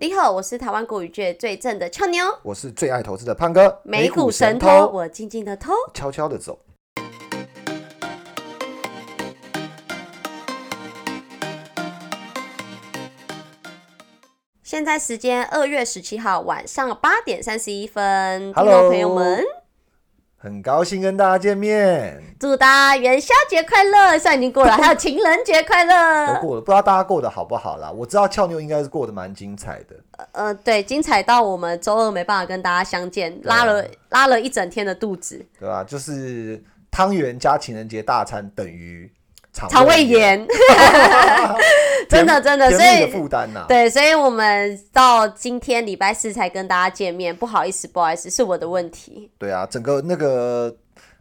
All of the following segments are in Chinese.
你好，我是台湾国语界最正的俏妞，我是最爱投资的胖哥，美股神偷，我静静的偷，悄悄的走。现在时间二月十七号晚上八点三十一分，Hello，朋友们。很高兴跟大家见面，祝大家元宵节快乐！算已经过了，还有情人节快乐，都过了，不知道大家过得好不好啦？我知道俏妞应该是过得蛮精彩的，呃，对，精彩到我们周二没办法跟大家相见，拉了拉了一整天的肚子，对吧？就是汤圆加情人节大餐等于。肠胃炎，真的 真的，所以负担呐。对，所以我们到今天礼拜四才跟大家见面，不好意思，不好意思，是我的问题。对啊，整个那个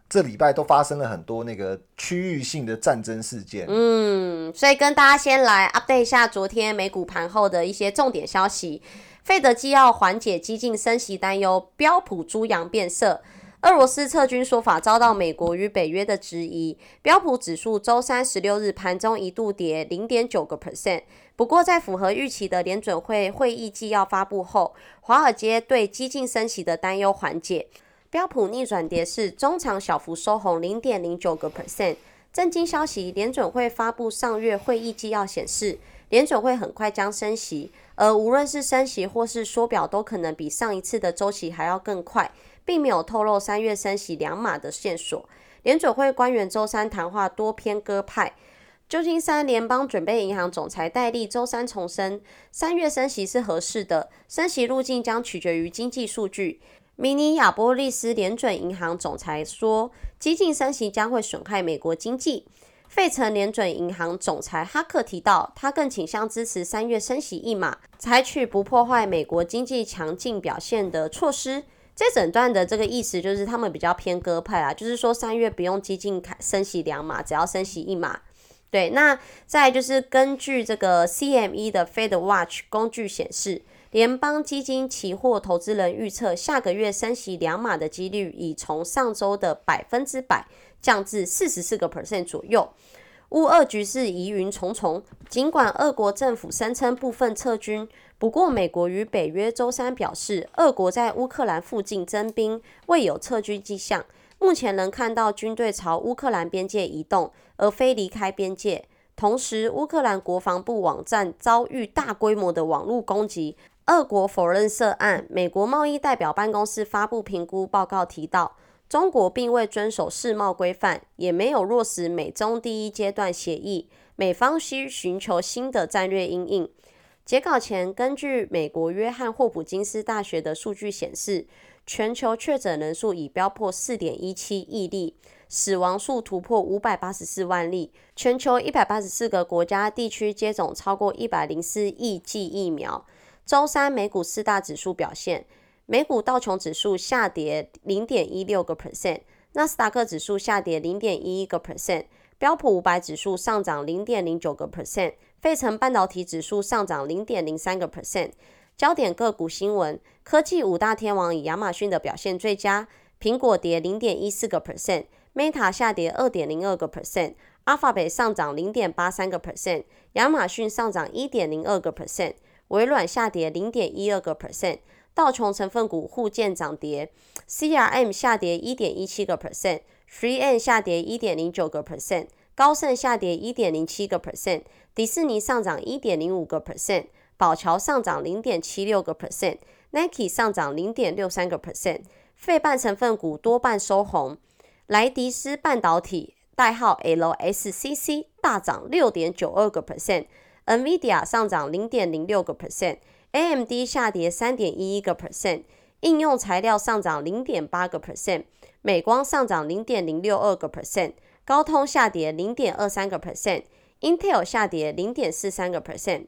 这礼拜都发生了很多那个区域性的战争事件。嗯，所以跟大家先来 update 一下昨天美股盘后的一些重点消息。费德基要缓解激进升息担忧，标普猪羊变色。俄罗斯撤军说法遭到美国与北约的质疑，标普指数周三十六日盘中一度跌零点九个 percent。不过，在符合预期的联准会会议纪要发布后，华尔街对激进升息的担忧缓解，标普逆转跌势，中场小幅收红零点零九个 percent。震惊消息，联准会发布上月会议纪要显示，联准会很快将升息，而无论是升息或是缩表，都可能比上一次的周期还要更快。并没有透露三月升息两码的线索。联准会官员周三谈话多偏鸽派。旧金山联邦准备银行总裁戴利周三重申，三月升息是合适的，升息路径将取决于经济数据。明尼亚波利斯联准银行总裁说，激进升息将会损害美国经济。费城联准银行总裁哈克提到，他更倾向支持三月升息一码，采取不破坏美国经济强劲表现的措施。这整段的这个意思就是他们比较偏鸽派啦，就是说三月不用激进开升息两码，只要升息一码。对，那再就是根据这个 CME 的 Fed Watch 工具显示，联邦基金期货投资人预测下个月升息两码的几率已从上周的百分之百降至四十四个 percent 左右。乌俄局势疑云重重，尽管俄国政府声称部分撤军。不过，美国与北约周三表示，俄国在乌克兰附近增兵，未有撤军迹象。目前能看到军队朝乌克兰边界移动，而非离开边界。同时，乌克兰国防部网站遭遇大规模的网络攻击，俄国否认涉案。美国贸易代表办公室发布评估报告提到，中国并未遵守世贸规范，也没有落实美中第一阶段协议。美方需寻求新的战略阴应。截稿前，根据美国约翰霍普金斯大学的数据显示，全球确诊人数已飙破四点一七亿例，死亡数突破五百八十四万例。全球一百八十四个国家地区接种超过一百零四亿剂疫苗。周三美股四大指数表现，美股道琼指数下跌零点一六个 percent，纳斯达克指数下跌零点一一个 percent，标普五百指数上涨零点零九个 percent。费城半导体指数上涨零点零三个 percent。焦点个股新闻：科技五大天王以亚马逊的表现最佳，苹果跌零点一四个 percent，Meta 下跌二点零二个 percent，Alphabet 上涨零点八三个 percent，亚马逊上涨一点零二个 percent，微软下跌零点一二个 percent。道琼成分股互见涨跌，CRM 下跌一点一七个 percent，Three N 下跌一点零九个 percent。高盛下跌一点零七个 percent，迪士尼上涨一点零五个 percent，宝桥上涨零点七六个 percent，Nike 上涨零点六三个 percent，费半成分股多半收红，莱迪斯半导体代号 LSCC 大涨六点九二个 percent，NVIDIA 上涨零点零六个 AMD 下跌三点一一个 percent，应用材料上涨零点八个 percent，美光上涨零点零六二个 percent。高通下跌零点二三个 percent，Intel 下跌零点四三个 percent，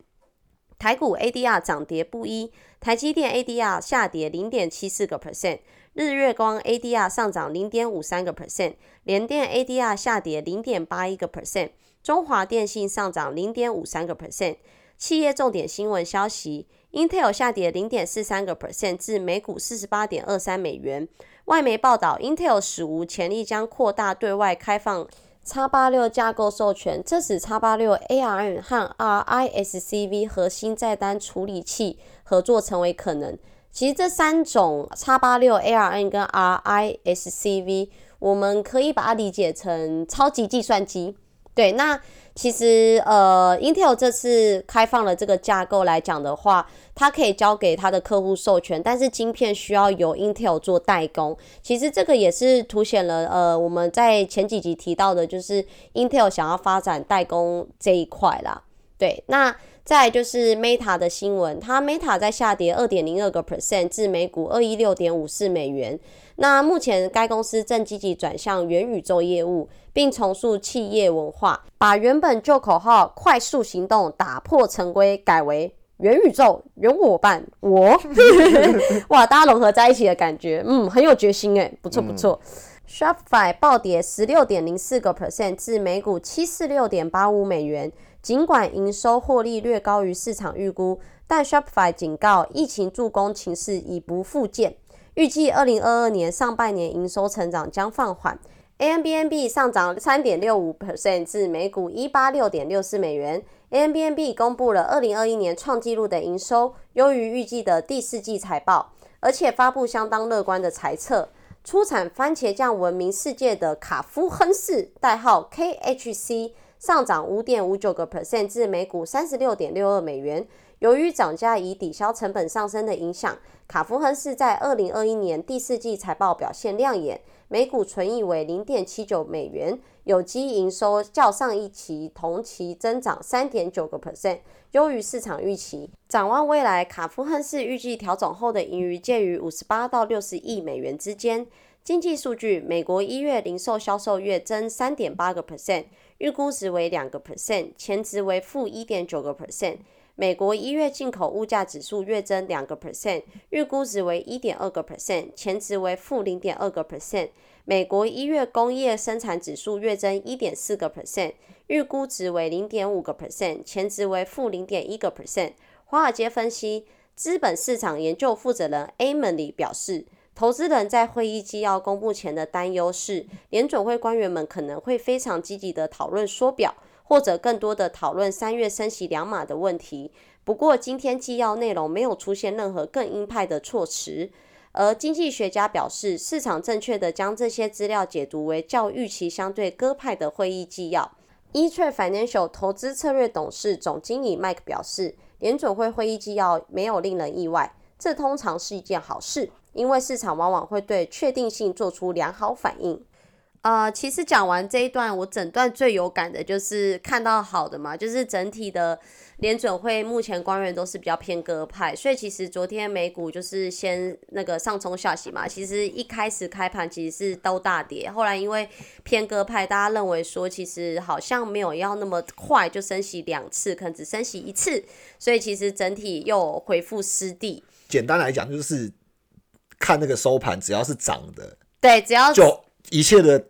台股 ADR 涨跌不一，台积电 ADR 下跌零点七四个 percent，日月光 ADR 上涨零点五三个 percent，联电 ADR 下跌零点八一个 percent，中华电信上涨零点五三个 percent。企业重点新闻消息：Intel 下跌零点四三个 percent 至每股四十八点二三美元。外媒报道，Intel 史无前例将扩大对外开放 x 八六架构授权，这使 x 八六 ARM 和 RISC-V 核心载单处理器合作成为可能。其实这三种 x 八六 ARM 跟 RISC-V，我们可以把它理解成超级计算机。对，那其实呃，Intel 这次开放了这个架构来讲的话，它可以交给它的客户授权，但是晶片需要由 Intel 做代工。其实这个也是凸显了呃，我们在前几集提到的，就是 Intel 想要发展代工这一块啦。对，那再就是 Meta 的新闻，它 Meta 在下跌二点零二个 percent 至每股二一六点五四美元。那目前该公司正积极转向元宇宙业务，并重塑企业文化，把原本旧口号“快速行动，打破常规”改为“元宇宙，有我伴”。我，哇，大家融合在一起的感觉，嗯，很有决心诶，不错不错。Shopify 暴跌十六点零四个 percent 至每股七四六点八五美元，尽管营收获利略高于市场预估，但 Shopify 警告，疫情助攻情势已不复见。预计二零二二年上半年营收成长将放缓。A M B N B 上涨三点六五 percent 至每股一八六点六四美元。A M B N B 公布了二零二一年创纪录的营收，优于预计的第四季财报，而且发布相当乐观的财测。出产番茄酱闻名世界的卡夫亨氏（代号 K H C） 上涨五点五九个 percent 至每股三十六点六二美元。由于涨价以抵消成本上升的影响，卡夫亨氏在二零二一年第四季财报表现亮眼，每股纯益为零点七九美元，有机营收较上一期同期增长三点九个 percent，优于市场预期。展望未来，卡夫亨氏预计调整后的盈余介于五十八到六十亿美元之间。经济数据，美国一月零售销售月增三点八个 percent，预估值为两个 percent，前值为负一点九个 percent。美国一月进口物价指数月增两个 percent，预估值为一点二个 percent，前值为负零点二个 percent。美国一月工业生产指数月增一点四个 percent，预估值为零点五个 percent，前值为负零点一个 percent。华尔街分析资本市场研究负责人 Emily 表示，投资人在会议纪要公布前的担忧是，联准会官员们可能会非常积极的讨论缩表。或者更多的讨论三月升息两码的问题。不过，今天纪要内容没有出现任何更鹰派的措辞。而经济学家表示，市场正确的将这些资料解读为较预期相对鸽派的会议纪要。e t r a Financial 投资策略董事总经理 Mike 表示，联准会会议纪要没有令人意外，这通常是一件好事，因为市场往往会对确定性做出良好反应。呃，其实讲完这一段，我整段最有感的就是看到好的嘛，就是整体的联准会目前官员都是比较偏鸽派，所以其实昨天美股就是先那个上冲下洗嘛，其实一开始开盘其实是都大跌，后来因为偏鸽派，大家认为说其实好像没有要那么快就升息两次，可能只升息一次，所以其实整体又回复失地。简单来讲，就是看那个收盘，只要是涨的，对，只要就。一切的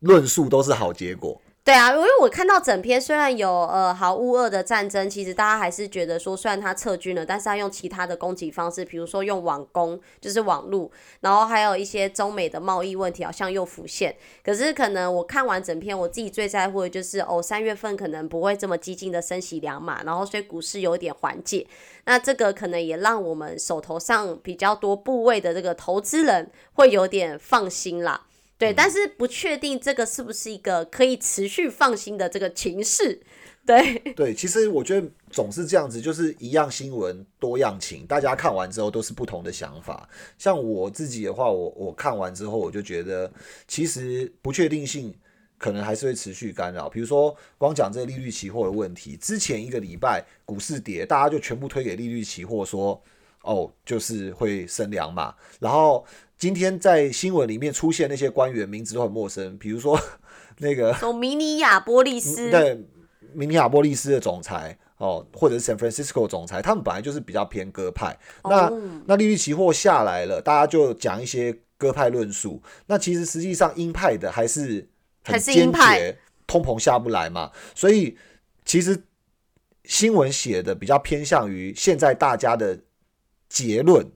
论述都是好结果。对啊，因为我看到整篇虽然有呃毫无二的战争，其实大家还是觉得说，虽然他撤军了，但是他用其他的攻击方式，比如说用网攻，就是网路，然后还有一些中美的贸易问题好像又浮现。可是可能我看完整篇，我自己最在乎的就是哦，三月份可能不会这么激进的升息两码，然后所以股市有点缓解。那这个可能也让我们手头上比较多部位的这个投资人会有点放心啦。对，但是不确定这个是不是一个可以持续放心的这个情势。对对，其实我觉得总是这样子，就是一样新闻多样情，大家看完之后都是不同的想法。像我自己的话，我我看完之后，我就觉得其实不确定性可能还是会持续干扰。比如说，光讲这个利率期货的问题，之前一个礼拜股市跌，大家就全部推给利率期货，说哦，就是会升两码，然后。今天在新闻里面出现那些官员名字都很陌生，比如说 那个明尼亚波利斯，对，明尼亚波利斯的总裁哦，或者是 San Francisco 总裁，他们本来就是比较偏鸽派。那那利率期货下来了，大家就讲一些鸽派论述。那其实实际上鹰派的还是很坚决，通膨下不来嘛。所以其实新闻写的比较偏向于现在大家的结论。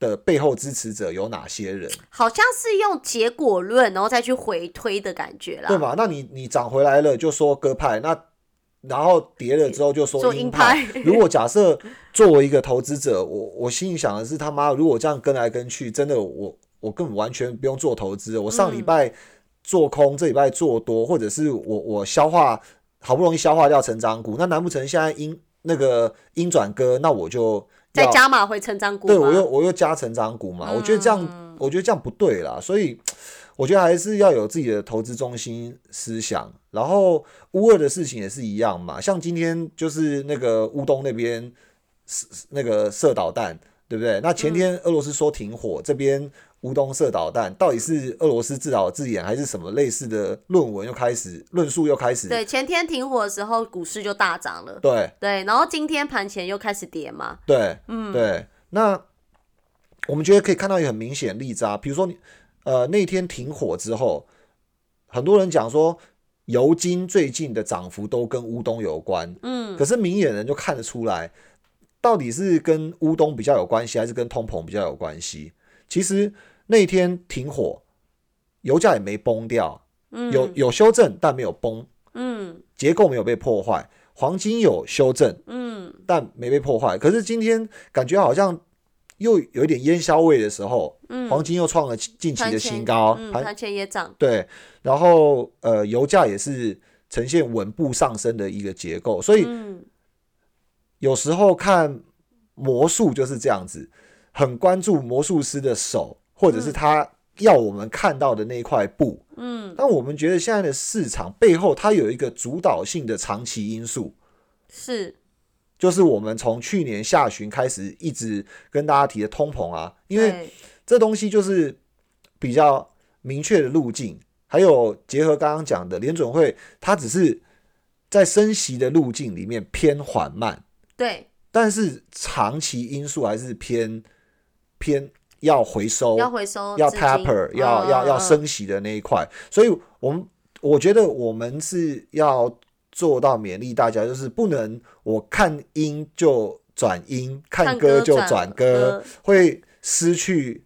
的背后支持者有哪些人，好像是用结果论，然后再去回推的感觉啦。对吧？那你你涨回来了就说鸽派，那然后跌了之后就说说鹰鹰派派。如果假设作为一个投资者，我我心里想的是他妈，如果这样跟来跟去，真的我我根本完全不用做投资。我上礼嗯拜做空，这礼拜做多，或者是我我消化好不容易消化掉成长股，那难不成现在鹰那个鹰转鸽，那我就再加码回成长股吗对我又我又加成长股嘛，我觉得这嗯样，我觉得这样不对啦，所以 我觉得还是要有自己的投资中心思想。然后乌二的事情也是一样嘛，像今天就是那个乌东那边是那个射导弹，对不对？那前天俄罗斯说停火，这边乌东射导弹，到底是俄罗斯自导自演，还是什么类似的论文又开始论述又开始？对，前天停火的时候，股市就大涨了。对对，然后今天盘前又开始跌嘛。对，嗯，对。那我们觉得可以看到一个很明显的例子啊，比如说你呃那天停火之后，很多人讲说油金最近的涨幅都跟乌东有关，嗯，可是明眼人就看得出来，到底是跟乌东比较有关系，还是跟通膨比较有关系？其实那天停火，油价也没崩掉，有有修正，但没有崩，嗯。结构没有被破坏，黄金有修正，嗯，但没被破坏。可是今天感觉好像又有一点烟消味的时候，嗯。黄金又创了近期的新高，嗯，盘盘前也涨。对，然后呃，油价也是呈现稳步上升的一个结构，所以嗯。有时候看魔术就是这样子，很关注魔术师的手，或者是他要我们看到的那一块布。嗯，但我们觉得现在的市场背后，它有一个主导性的长期因素，是，就是我们从去年下旬开始一直跟大家提的通膨啊，因为这东西就是比较明确的路径，还有结合刚刚讲的联准会，它只是在升息的路径里面偏缓慢，对，但是长期因素还是偏偏要回收，要回收要 taper，要要要升息的那一块，所以我们我觉得我们是要做到勉励大家，就是不能我看音就转音，看看歌就转转歌歌，会失去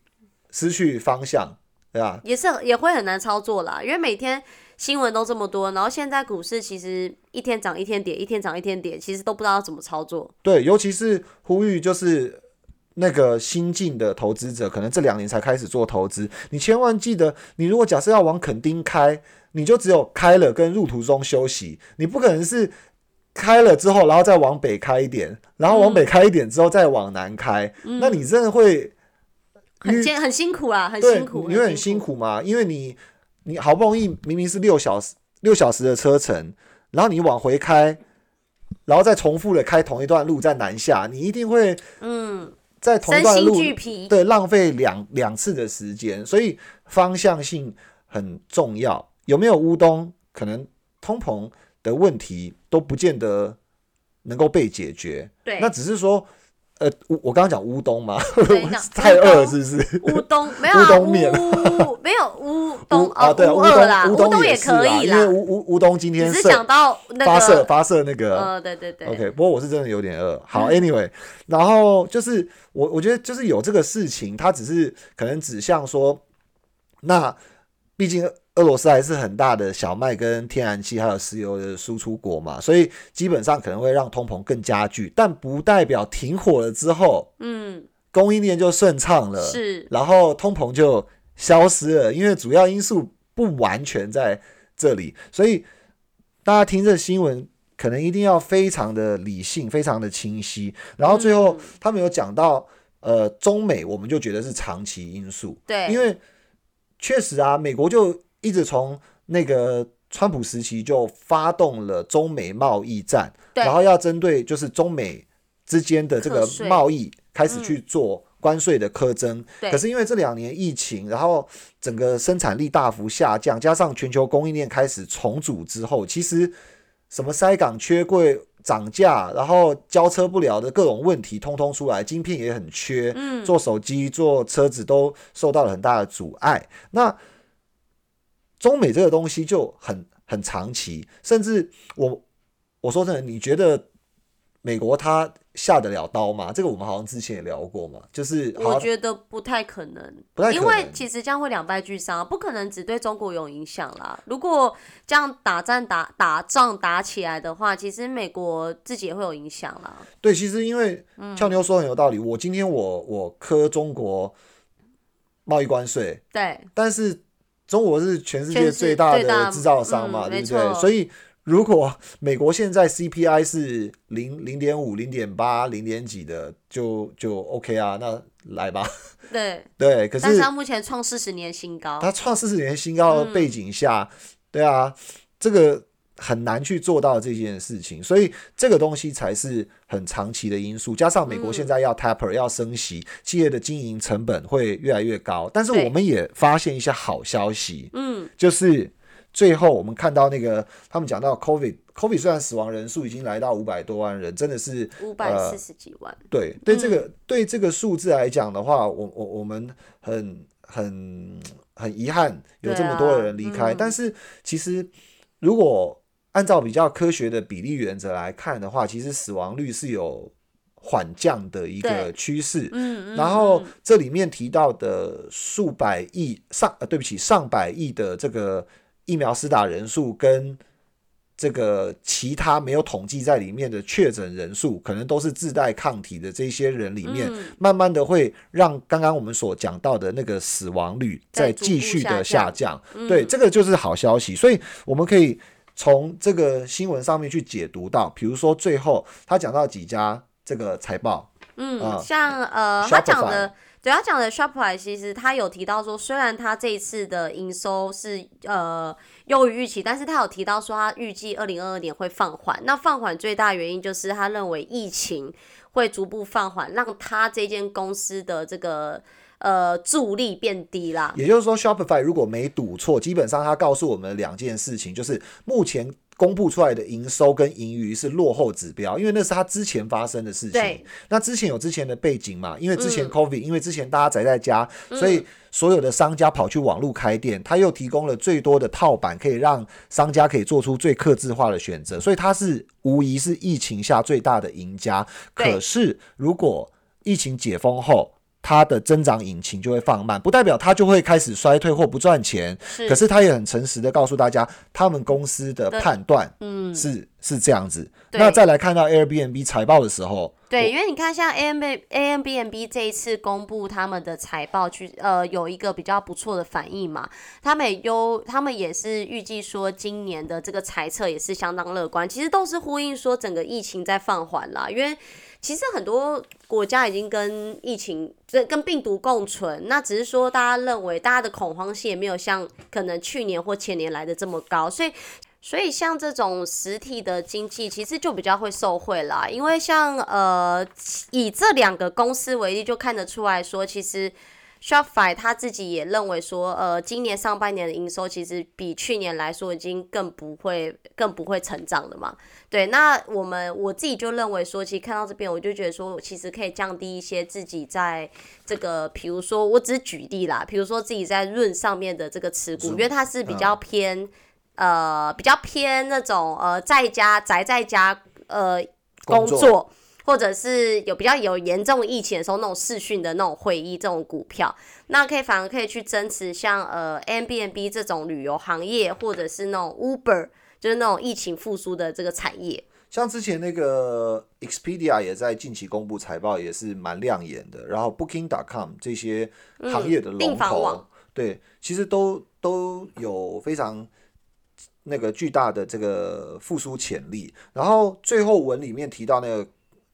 失去方向，对吧？也是也会很难操作啦，因为每天新闻都这么多，然后现在股市其实一天涨一天跌，一天涨一天跌，其实都不知道怎么操作。对，尤其是呼吁就是。那个新进的投资者，可能这两年才开始做投资，你千万记得，你如果假设要往垦丁开，你就只有开了跟入途中休息，你不可能是开了之后，然后再往北开一点，然后往北开一点之后再往南开，那你真的会很艰很辛苦啊，很辛苦，你会很辛。苦嘛？因为你你好不容易明明是六小时六小时的车程，然后你往回开，然后再重复的开同一段路在南下，你一定会嗯，在同一段路。对浪费两两次的时间，所以方向性很重要。有没有乌冬，可能通膨的问题都不见得能够被解决。对，那只是说，呃，乌我刚刚讲乌冬嘛，太饿了是不是？乌冬没有啊乌冬面乌没有乌 冬乌啊，对啊，乌冬啦，乌冬也，可以因为啦。乌乌乌冬今天只是讲到那发射个，发射那个呃，对对对 OK，不过我是真的有点饿。好，Anyway，然后就是我我觉得就是有这个事情，它只是可能指向说，那毕竟俄罗斯还是很大的小麦跟天然气还有石油的输出国嘛，所以基本上可能会让通膨更加剧，但不代表停火了之后嗯，供应链就顺畅了，是，然后通膨就消失了，因为主要因素不完全在这里，所以大家听这新闻可能一定要非常的理性，非常的清晰。然后最后嗯。他们有讲到，呃，中美我们就觉得是长期因素，对，因为确实啊，美国就一直从那个川普时期就发动了中美贸易战，然后要针对就是中美之间的这个贸易开始嗯去做关税的苛征。对可是因为这两年疫情，然后整个生产力大幅下降，加上全球供应链开始重组之后，其实什么塞港缺柜、涨价，然后交车不了的各种问题，通通出来，晶片也很缺，嗯，做手机、做车子都受到了很大的阻碍。那中美这个东西就很很长期，甚至我我说真的，你觉得美国他下得了刀吗？这个我们好像之前也聊过嘛，就是我觉得不太可能，不太可因为其实这样会两败俱伤，不可能只对中国有影响啦。如果这样打战打打仗打起来的话，其实美国自己也会有影响啦。对，其实因为嗯俏妞说很有道理，我今天我我磕中国贸易关税，对，但是中国是全世界最大的制造商嘛，嗯对不对？所以如果美国现在 CPI 是零零点五、零点八、零点几的，就就 OK 啊，那来吧。对，对，可是但是它目前创四十年新高。它创四十年新高的背景下，对啊，这个很难去做到这件事情，所以这个东西才是很长期的因素。加上美国现在要 taper、要升息，企业的经营成本会越来越高。但是我们也发现一些好消息，嗯，就是最后我们看到那个他们讲到 COVID。COVID 虽然死亡人数已经来到五百多万人，真的是五百四十几万。对对这个、嗯对这个数字来讲的话，我我我们很很很遗憾有这么多的人离开，啊嗯但是其实如果按照比较科学的比例原则来看的话，其实死亡率是有缓降的一个趋势。然后嗯。这里面提到的数百亿上呃，对不起，上百亿的这个疫苗施打人数跟这个其他没有统计在里面的确诊人数，可能都是自带抗体的这些人里面，嗯。慢慢的会让刚刚我们所讲到的那个死亡率再再逐步继续的下下降。嗯。对，这个就是好消息，所以我们可以从这个新闻上面去解读到，比如说最后他讲到几家这个财报，嗯，啊像呃，他讲的，对他讲的 Shopify，其实他有提到说，虽然他这一次的营收是呃优于预期，但是他有提到说，他预计二零二二年会放缓。那放缓最大原因就是他认为疫情会逐步放缓，让他这间公司的这个呃助力变低啦。也就是说，Shopify 如果没赌错，基本上它告诉我们两件事情，就是目前公布出来的营收跟盈余是落后指标，因为那是它之前发生的事情对。那之前有之前的背景嘛，因为之前嗯 COVID，、因为之前大家宅在家，所以所有的商家跑去网络开店，他又提供了最多的套版，可以让商家可以做出最克制化的选择，所以它是无疑是疫情下最大的赢家。对可是如果疫情解封后，它的增长引擎就会放慢，不代表它就会开始衰退或不赚钱。是，可是他也很诚实的告诉大家，他们公司的判断嗯，是是这样子。那再来看到 Airbnb 财报的时候，对，因为你看，像 A M B A M B N B 这一次公布他们的财报去，呃，有一个比较不错的反应嘛。他们也优，他们也是预计说今年的这个财测也是相当乐观，其实都是呼应说整个疫情在放缓啦。因为其实很多国家已经跟疫情、这跟病毒共存，那只是说大家认为大家的恐慌性也没有像可能去年或前年来的这么高，所以所以像这种实体的经济，其实就比较会受惠啦。因为像呃，以这两个公司为例，就看得出来说，其实 Shopify 他自己也认为说，呃，今年上半年的营收其实比去年来说已经更不会更不会成长了嘛。对，那我们我自己就认为说，其实看到这边，我就觉得说，其实可以降低一些自己在这个，比如说我只是举例啦，比如说自己在润上面的这个持股，因为它是比较偏。呃，比较偏那种呃，在家宅在家呃工作作，或者是有比较有严重疫情的时候那种视讯的那种会议这种股票，那可以反而可以去增持像呃 m b n b 这种旅游行业，或者是那种 Uber，就是那种疫情复苏的这个产业。像之前那个 Expedia 也在近期公布财报，也是蛮亮眼的。然后 Booking.com 这些行业的龙头，对，其实都都有非常那个巨大的这个复苏潜力。然后最后文里面提到那个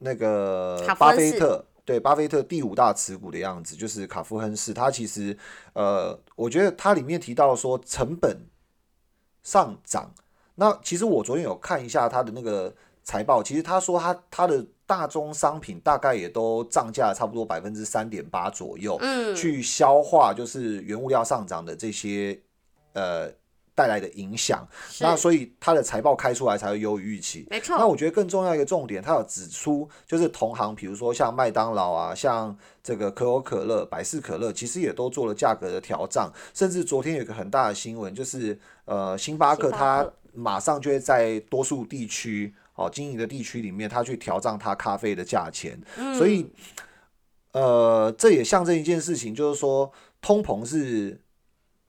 那个巴菲特。对巴菲特第五大持股的样子，就是卡夫亨氏。他其实，呃，我觉得它里面提到说成本上涨，那其实我昨天有看一下他的那个财报，其实他说他他的大宗商品大概也都涨价差不多百分之三点八左右，嗯，去消化就是原物料上涨的这些呃带来的影响。那所以它的财报开出来才会优于预期。没错，那我觉得更重要一个重点，它有指出，就是同行，比如说像麦当劳啊，像这个可口可乐、百事可乐，其实也都做了价格的调涨，甚至昨天有一个很大的新闻，就是呃，星巴克它马上就会在多数地区哦经营的。地区里面，他去调涨他咖啡的价钱，所以呃，这也象征一件事情，就是说通膨是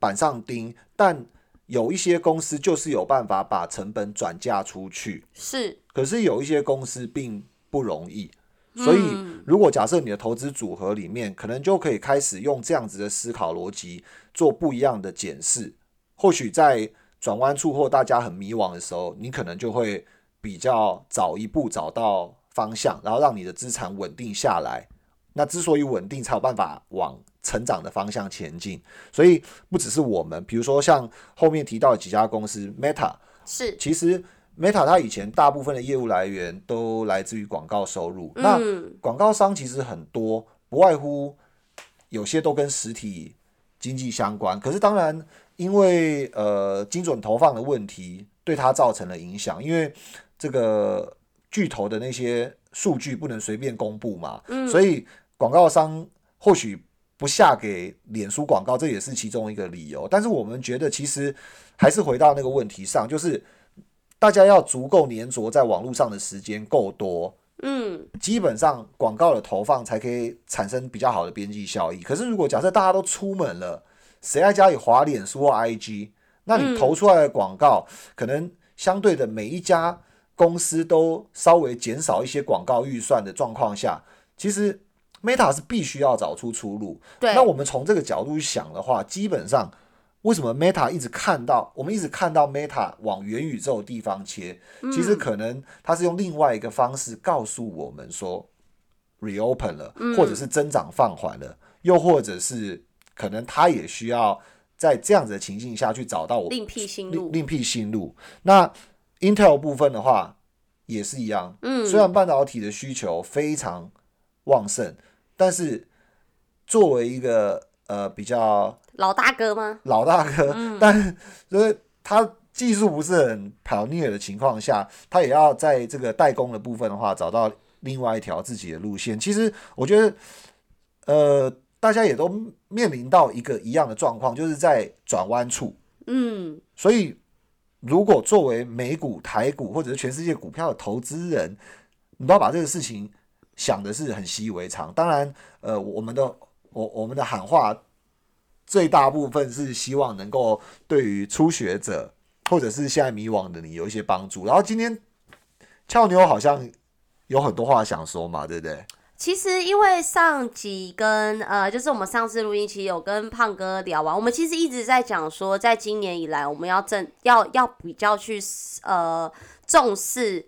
板上钉，但有一些公司就是有办法把成本转嫁出去，是，可是有一些公司并不容易。所以，如果假设你的投资组合里面，可能就可以开始用这样子的思考逻辑做不一样的检视，或许在转弯处或大家很迷惘的时候，你可能就会比较早一步找到方向，然后让你的资产稳定下来。那之所以稳定，才有办法往成长的方向前进。所以，不只是我们，比如说像后面提到的几家公司，Meta 是，其实。Meta 它以前大部分的业务来源都来自于广告收入，那广告商其实很多，不外乎有些都跟实体经济相关。可是当然，因为呃精准投放的问题，对它造成了影响。因为这个巨头的那些数据不能随便公布嘛，所以广告商或许不下给脸书广告，这也是其中一个理由。但是我们觉得，其实还是回到那个问题上，就是。大家要足够粘着在网络上的时间够多，嗯，基本上广告的投放才可以产生比较好的边际效益。可是如果假设大家都出门了，谁在家里滑脸书或 IG，那你投出来的广告，可能相对的每一家公司都稍微减少一些广告预算的状况下，其实 Meta 是必须要找出出路。对，那我们从这个角度去想的话，基本上。为什么 Meta 一直看到我们一直看到 Meta 往元宇宙地方切？其实可能它是用另外一个方式告诉我们说，reopen 了，或者是增长放缓了，又或者是可能它也需要在这样子的情境下去找到我另辟新路。另辟新路。那 Intel 部分的话也是一样，嗯，虽然半导体的需求非常旺盛，但是作为一个呃比较。老大哥吗？老大哥，但就是他技术不是很 pioneer 的情况下，他也要在这个代工的部分的话，找到另外一条自己的路线。其实我觉得，呃，大家也都面临到一个一样的状况，就是在转弯处。嗯，所以如果作为美股、台股或者是全世界股票的投资人，你都要把这个事情想的是很习以为常。当然，呃，我们的我我们的喊话。最大部分是希望能够对于初学者或者是现在迷惘的你有一些帮助。然后今天俏妞好像有很多话想说嘛，对不对？其实因为上集跟呃，就是我们上次录音其实有跟胖哥聊完，我们其实一直在讲说，在今年以来我们要正要要比较去呃重视。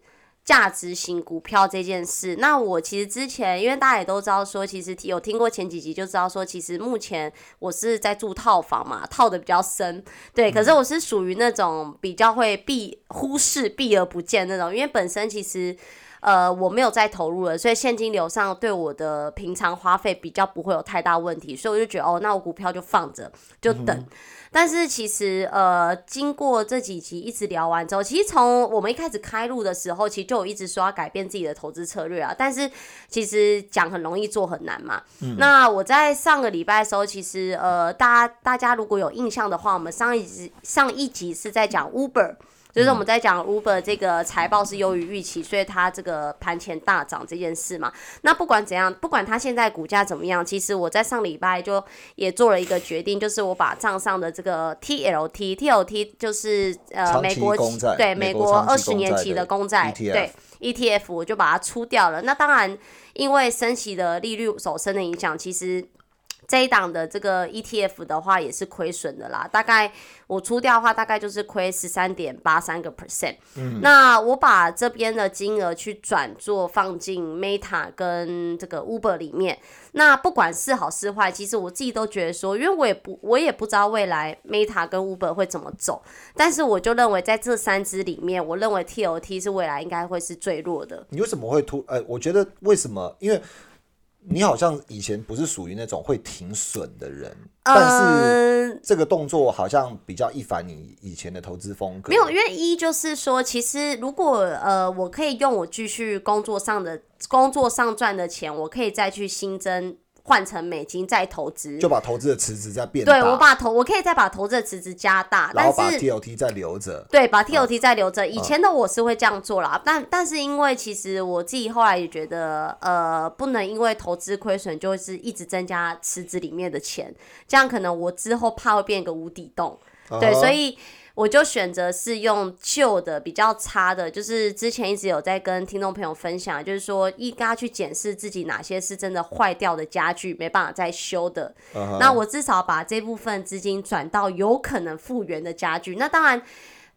价值型股票这件事，那我其实之前，因为大家也都知道说，其实有听过前几集就知道说，其实目前我是在住套房嘛，套的比较深，对，可是我是属于那种比较会避忽视避而不见那种，因为本身其实呃我没有再投入了，所以现金流上对我的平常花费比较不会有太大问题，所以我就觉得哦，那我股票就放着，就等。但是其实，呃，经过这几集一直聊完之后，其实从我们一开始开录的时候，其实就有一直说要改变自己的投资策略啊。但是其实讲很容易，做很难嘛。那我在上个礼拜的时候，其实呃，大家大家如果有印象的话，我们上一集上一集是在讲 Uber。就是我们在讲 Uber 这个财报是优于预期，所以它这个盘前大涨这件事嘛。那不管怎样，不管它现在股价怎么样，其实我在上礼拜就也做了一个决定，就是我把账上的这个 TLT，TLT 就是呃美国对美国二十年期的公债对 ETF，我就把它出掉了。那当然，因为升息的利率走升的影响，其实。这一档的这个 ETF 的话也是亏损的啦，大概我出掉的话，大概就是亏十三点八三个 percent。嗯，那我把这边的金额去转做放进 Meta 跟这个 Uber 里面，那不管是好是坏，其实我自己都觉得说，因为我也不我也不知道未来 Meta 跟 Uber 会怎么走，但是我就认为在这三只里面，我认为 TOT 是未来应该会是最弱的。你为什么会突？呃，我觉得为什么？因为你好像以前不是属于那种会停损的人，但是这个动作好像比较一反你以前的投资风格。没有，因为一就是说，其实如果呃，我可以用我继续工作上的工作上赚的钱，我可以再去新增换成美金再投资。就把投资的池子再变大，对我把投，我可以再把投资的池子加大，然后把 TOT 再留着。对，把 TOT 再留着。以前的我是会这样做啦，但但是因为其实我自己后来也觉得，呃，不能因为投资亏损就是一直增加池子里面的钱，这样可能我之后怕会变一个无底洞。对，所以我就选择是用旧的比较差的，就是之前一直有在跟听众朋友分享，就是说应该去检视自己哪些是真的坏掉的家具，没办法再修的。那我至少把这部分资金转到有可能复原的家具。那当然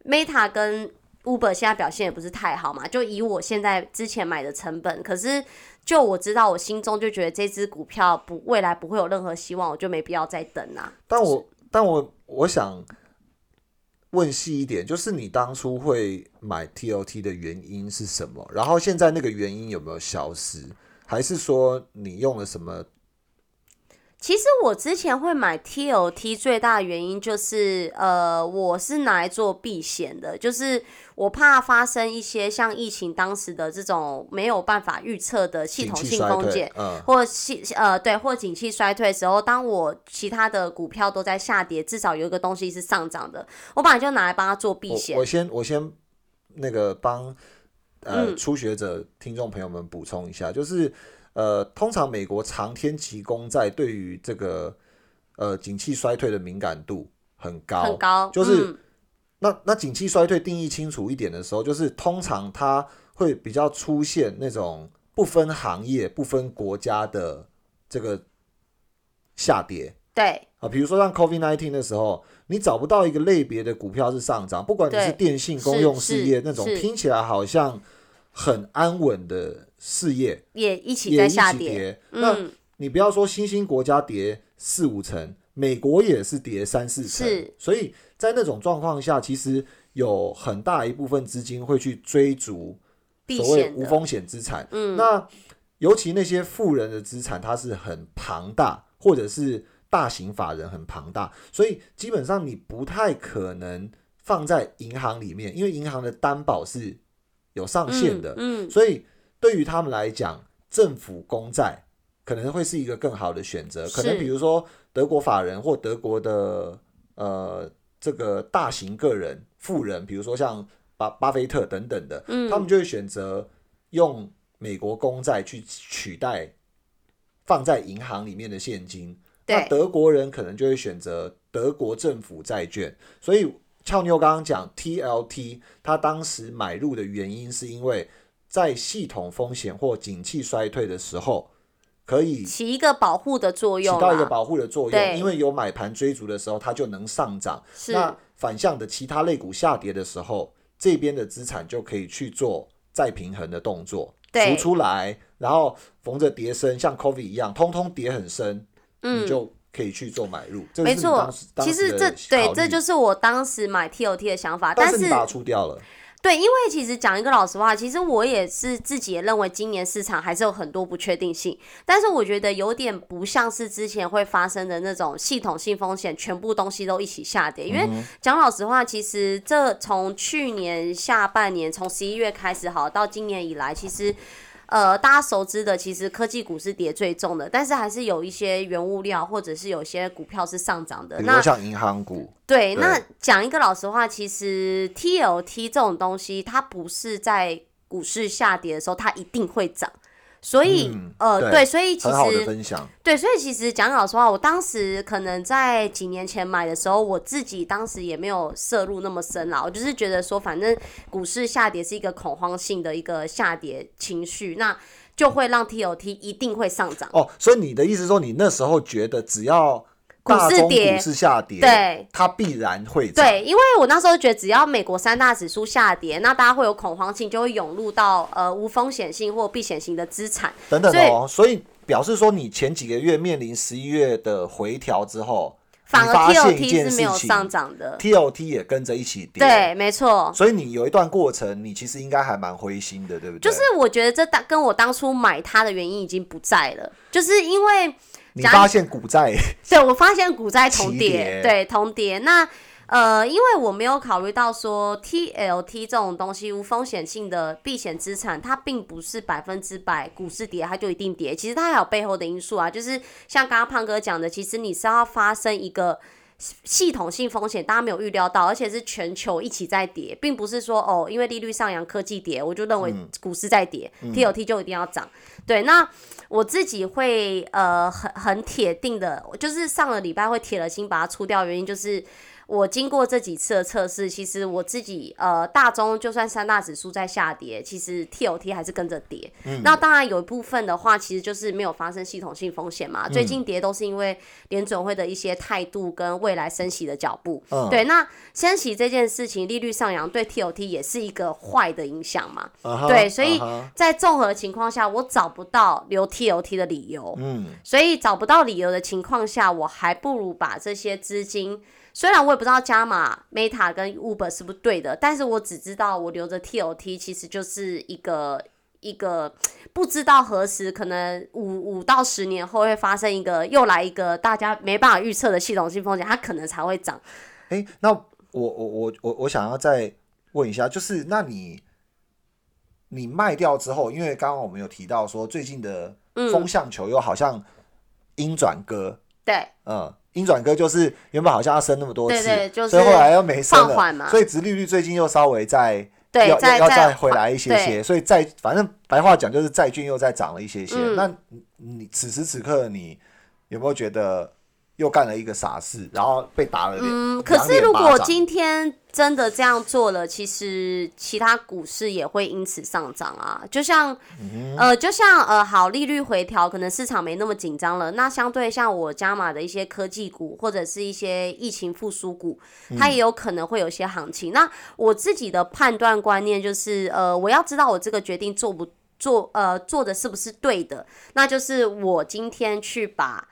，Meta 跟 Uber 现在表现也不是太好嘛，就以我现在之前买的成本，可是就我知道，我心中就觉得这只股票不未来不会有任何希望，我就没必要再等啊。但我但我我想问细一点，就是你当初会买 TOT 的原因是什么？然后现在那个原因有没有消失？还是说你用了什么？其实我之前会买 TOT 最大的原因就是，呃，我是拿来做避险的，就是我怕发生一些像疫情当时的这种没有办法预测的系统性风险，嗯，或系呃对，或景气衰退的时候，当我其他的股票都在下跌，至少有一个东西是上涨的，我本来就拿来帮他做避险我我。先我先那个帮呃、嗯初学者听众朋友们补充一下，就是呃，通常美国长天期公债对于这个呃景气衰退的敏感度很高，很高，就是嗯那那景气衰退定义清楚一点的时候，就是通常它会比较出现那种不分行业、不分国家的这个下跌对啊。比如说像 COVID nineteen 的时候，你找不到一个类别的股票是上涨，不管你是对电信、公用事业那种是听起来好像很安稳的事业，也一起在下跌。那嗯，你不要说新兴国家跌四五成，美国也是跌三四成。是，所以在那种状况下，其实有很大一部分资金会去追逐所谓无风险资产。嗯，那尤其那些富人的资产，它是很庞大，或者是大型法人很庞大，所以基本上你不太可能放在银行里面，因为银行的担保是有上限的。嗯，嗯。所以对于他们来讲，政府公债可能会是一个更好的选择。可能比如说德国法人或德国的呃这个大型个人富人，比如说像巴巴菲特等等的，嗯他们就会选择用美国公债去取代放在银行里面的现金。那德国人可能就会选择德国政府债券，所以俏妞刚刚讲 TLT，他当时买入的原因是因为在系统风险或景气衰退的时候，可以起起一个保护的作用起，到一个保护的作用，对。因为有买盘追逐的时候，它就能上涨。是。那反向的其他类股下跌的时候，这边的资产就可以去做再平衡的动作，对。浮出来，然后逢着跌深，像 COVID 一样，通通跌很深，嗯。你就可以去做买入。这没错其实这对这就是我当时买 TOT 的想法，是但是你把它出掉了，对，因为其实讲一个老实话，其实我也是自己也认为今年市场还是有很多不确定性，但是我觉得有点不像是之前会发生的那种系统性风险，全部东西都一起下跌。因为讲老实话，其实这从去年下半年，从十一月开始好到今年以来，其实。呃，大家熟知的，其实科技股是跌最重的，但是还是有一些原物料或者是有些股票是上涨的。比如那像银行股，对，对那讲一个老实话，其实 TLT 这种东西，它不是在股市下跌的时候，它一定会涨。所以，嗯呃，对对，所以其实分享。对，所以其实讲老实话，我当时可能在几年前买的时候，我自己当时也没有涉入那么深啦。我就是觉得说，反正股市下跌是一个恐慌性的一个下跌情绪，那就会让 TOT 一定会上涨。哦，所以你的意思说，你那时候觉得只要股市跌股市下跌，对，它必然会涨。对，因为我那时候觉得，只要美国三大指数下跌，那大家会有恐慌性，就会涌入到呃无风险性或避险型的资产。等等哦，所以表示说你前几个月面临十一月的回调之后，反而你发现一 TOT 是没有上涨的。，TOT 也跟着一起跌。对，，没错。所以你有一段过程，你其实应该还蛮灰心的，对不对？就是我觉得这当跟我当初买它的原因已经不在了，就是因为假你发现股债 对我发现股债重齐叠，跌对重叠。那呃，因为我没有考虑到说 TLT 这种东西无风险性的避险资产，它并不是百分之百股市跌它就一定跌，其实它还有背后的因素啊，就是像刚刚胖哥讲的，其实你是要发生一个。系统性风险，大家没有预料到，而且是全球一起在跌，并不是说哦，因为利率上扬，科技跌，我就认为股市在跌，TOT 就一定要涨。对，那我自己会呃很很铁定的，就是上了礼拜会铁了心把它出掉，原因就是。我经过这几次的测试，其实我自己呃大中就算三大指数在下跌，其实 TOT 还是跟着跌。那当然有一部分的话，其实就是没有发生系统性风险嘛。最近跌都是因为联准会的一些态度跟未来升息的脚步。对，那升息这件事情，利率上扬对 TOT 也是一个坏的影响嘛。对，所以在综合情况下，我找不到留 TOT 的理由。嗯，所以找不到理由的情况下，我还不如把这些资金。虽然我也不知道加码 Meta 跟 Uber 是不是对的，但是我只知道我留着 TOT 其实就是一个一个 不知道何时可能五五到十年后会发生一个又来一个大家没办法预测的系统性风险，它可能才会涨。哎，那我我我我我想要再问一下，就是那你你卖掉之后，因为刚刚我们有提到说最近的风向球又好像阴转歌，对，嗯。阴转哥就是原本好像要升那么多次，所以后来又没升了，所以殖利率最近又稍微再要要再回来一些些，所以债反正白话讲就是债券又再涨了一些些。那你此时此刻你有没有觉得？又干了一个傻事，然后被打了。嗯，可是如果今天真的这样做了，其实其他股市也会因此上涨啊。就像，呃，就像呃，好利率回调，可能市场没那么紧张了。那相对像我加码的一些科技股，或者是一些疫情复苏股，它也有可能会有些行情。那我自己的判断观念就是，呃，我要知道我这个决定做不做，呃，做的是不是对的。那就是我今天去把。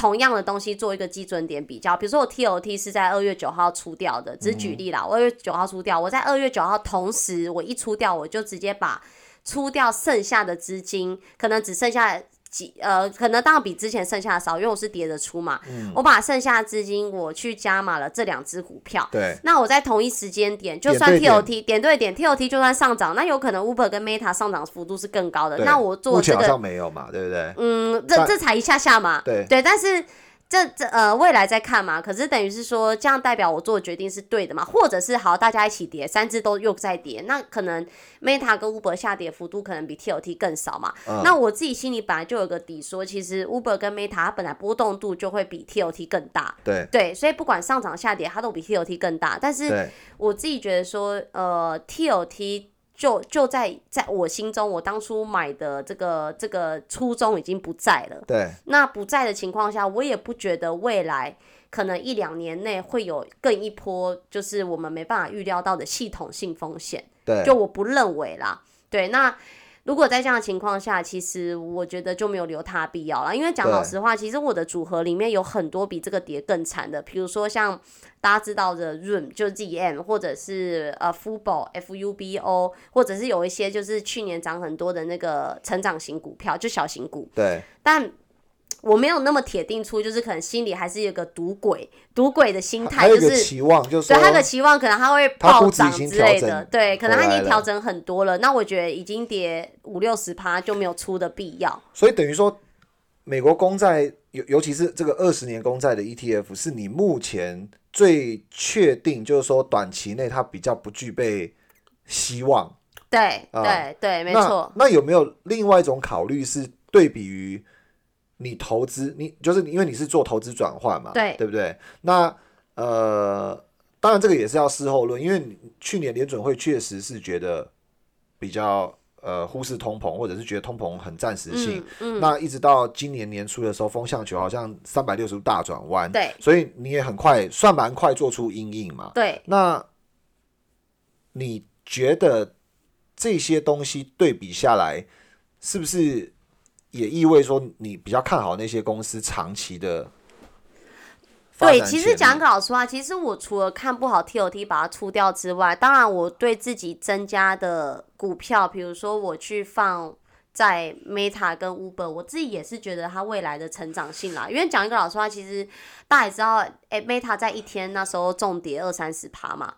同样的东西做一个基准点比较，比如说我 TOT 是在二月九号出掉的，只举例啦，我二月九号出掉，我在二月九号同时我一出掉，我就直接把出掉剩下的资金，可能只剩下。几呃，可能当然比之前剩下的少，因为我是叠着出嘛。嗯。我把剩下的资金我去加码了这两只股票。对。那我在同一时间点，就算 TOT 点对点，TOT 就算上涨，那有可能 Uber 跟 Meta 上涨幅度是更高的。那我做这个。没有嘛，对不对？嗯，这这才一下下嘛。对。对，但是。这这呃，未来再看嘛。可是等于是说，这样代表我做的决定是对的嘛？或者是好，大家一起跌，三只都又在跌，那可能 Meta 跟 Uber 下跌幅度可能比 TOT 更少嘛？那我自己心里本来就有个底，说其实 Uber 跟 Meta 它本来波动度就会比 TOT 更大。对对，所以不管上涨下跌，它都比 TOT 更大。但是我自己觉得说，呃，TOT。就就在在我心中，我当初买的这个这个初衷已经不在了。对。那不在的情况下，我也不觉得未来可能一两年内会有更一波，就是我们没办法预料到的系统性风险。对。就我不认为啦。对。那如果在这样的情况下，其实我觉得就没有留它必要了。因为讲老实话，其实我的组合里面有很多比这个跌更惨的，比如说像。大家知道的 Room 就是 ZM，或者是呃 Fubo F U B O，或者是有一些就是去年涨很多的那个成长型股票，就小型股。对。但我没有那么铁定出，就是可能心里还是有个赌鬼，赌鬼的心态，就是期望，就是对他的期望可能他会暴涨之类的。对，可能他已经调整很多了。那我觉得已经跌五六十趴就没有出的必要。所以等于说，美国公债尤尤其是这个二十年公债的 ETF，是你目前。最确定就是说，短期内它比较不具备希望。对对对，没错。那有没有另外一种考虑是对比于你投资，你就是因为你是做投资转换嘛，对对不对？那呃，当然这个也是要事后论，因为去年联准会确实是觉得比较。呃，忽视通膨，或者是觉得通膨很暂时性，嗯那一直到今年年初的时候，风向球好像三百六十度大转弯，对，所以你也很快，算蛮快做出阴影嘛，对。那你觉得这些东西对比下来，是不是也意味说你比较看好那些公司长期的？对，其实讲个老实话，其实我除了看不好 TOT 把它出掉之外，当然我对自己增加的股票，比如说我去放在 Meta 跟 Uber，我自己也是觉得它未来的成长性啦。因为讲一个老实话，其实大家也知道，哎，Meta 在一天那时候重跌二三十趴嘛。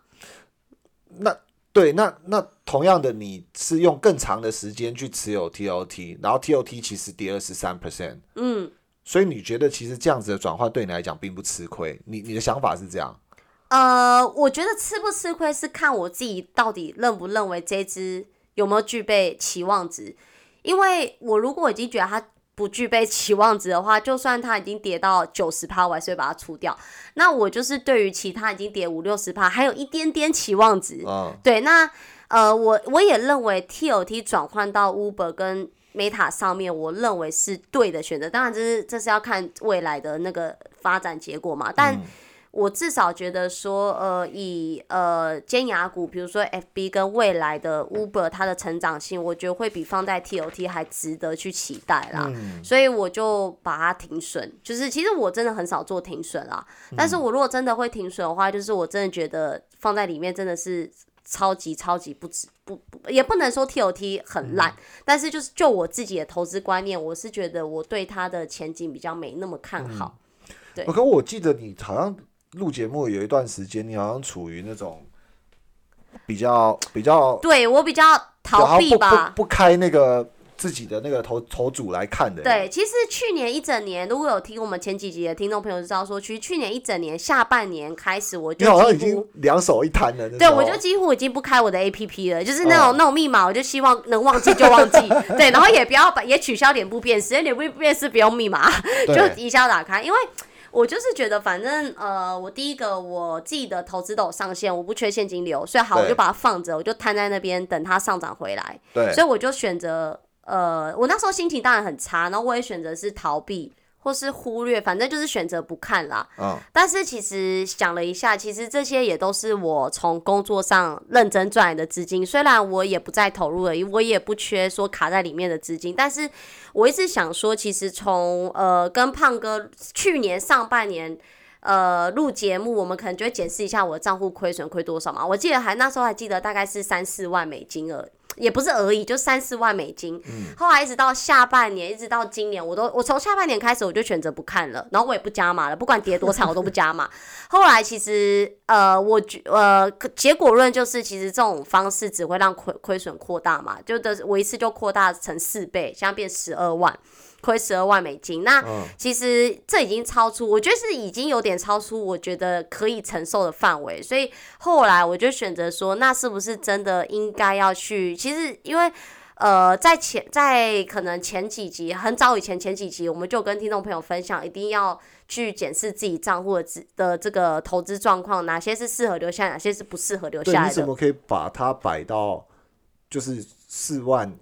那对，那那同样的，你是用更长的时间去持有 TOT，然后 TOT 其实跌了十三 percent，嗯，所以你觉得其实这样子的转换对你来讲并不吃亏？你你的想法是这样？呃，我觉得吃不吃亏是看我自己到底认不认为这只有没有具备期望值。因为我如果已经觉得它不具备期望值的话，就算它已经跌到九十趴，我还是会把它出掉。那我就是对于其他已经跌五六十趴，还有一点点期望值。嗯，对，那呃，我我也认为 T O T 转换到 Uber 跟 Meta 上面，我认为是对的选择。当然，这是这是要看未来的那个发展结果嘛。但我至少觉得说，呃，以呃尖牙股，比如说 FB 跟未来的 Uber，它的成长性，我觉得会比放在 TOT 还值得去期待啦。所以我就把它停损。就是其实我真的很少做停损啦，但是我如果真的会停损的话，就是我真的觉得放在里面真的是超级超级不值，不不也不能说 TOT 很烂，但是就是就我自己的投资观念，我是觉得我对它的前景比较没那么看好。对，可我记得你好像。录节目有一段时间，你好像处于那种比较比较，对我比较逃避吧，不开那个自己的那个头头组来看的。对，其实去年一整年，如果有听我们前几集的听众朋友就知道，说其实去年一整年下半年开始，我就好像已经两手一摊了。对，我就几乎已经不开我的 A P P 了，就是那种那种密码，我就希望能忘记就忘记。对，然后也不要把也取消脸部辨识，脸部辨识不用密码，就一下打开，因为。我就是觉得，反正呃，我第一个我自己的投资都有上限，我不缺现金流，所以好，我就把它放着，我就摊在那边等它上涨回来。对，所以我就选择呃，我那时候心情当然很差，然后我也选择是逃避。或是忽略，反正就是选择不看啦。嗯，但是其实想了一下，其实这些也都是我从工作上认真赚来的资金。虽然我也不再投入了，我也不缺说卡在里面的资金。但是我一直想说，其实从呃跟胖哥去年上半年呃录节目，我们可能就会检视一下我的账户亏损亏多少嘛。我记得还那时候还记得大概是三四万美金了。也不是而已，就三四万美金。后来一直到下半年，一直到今年，我都我从下半年开始我就选择不看了，然后我也不加码了，不管跌多惨我都不加码。后来其实呃，我觉呃结果论就是，其实这种方式只会让亏亏损扩大嘛，就的我一次就扩大成四倍，现在变十二万。亏十二万美金，那其实这已经超出，我觉得是已经有点超出我觉得可以承受的范围，所以后来我就选择说，那是不是真的应该要去？其实因为呃，在前在可能前几集很早以前前几集，我们就跟听众朋友分享，一定要去检视自己账户的的这个投资状况，哪些是适合留下，哪些是不适合留下来的。你怎么可以把它摆到就是四万？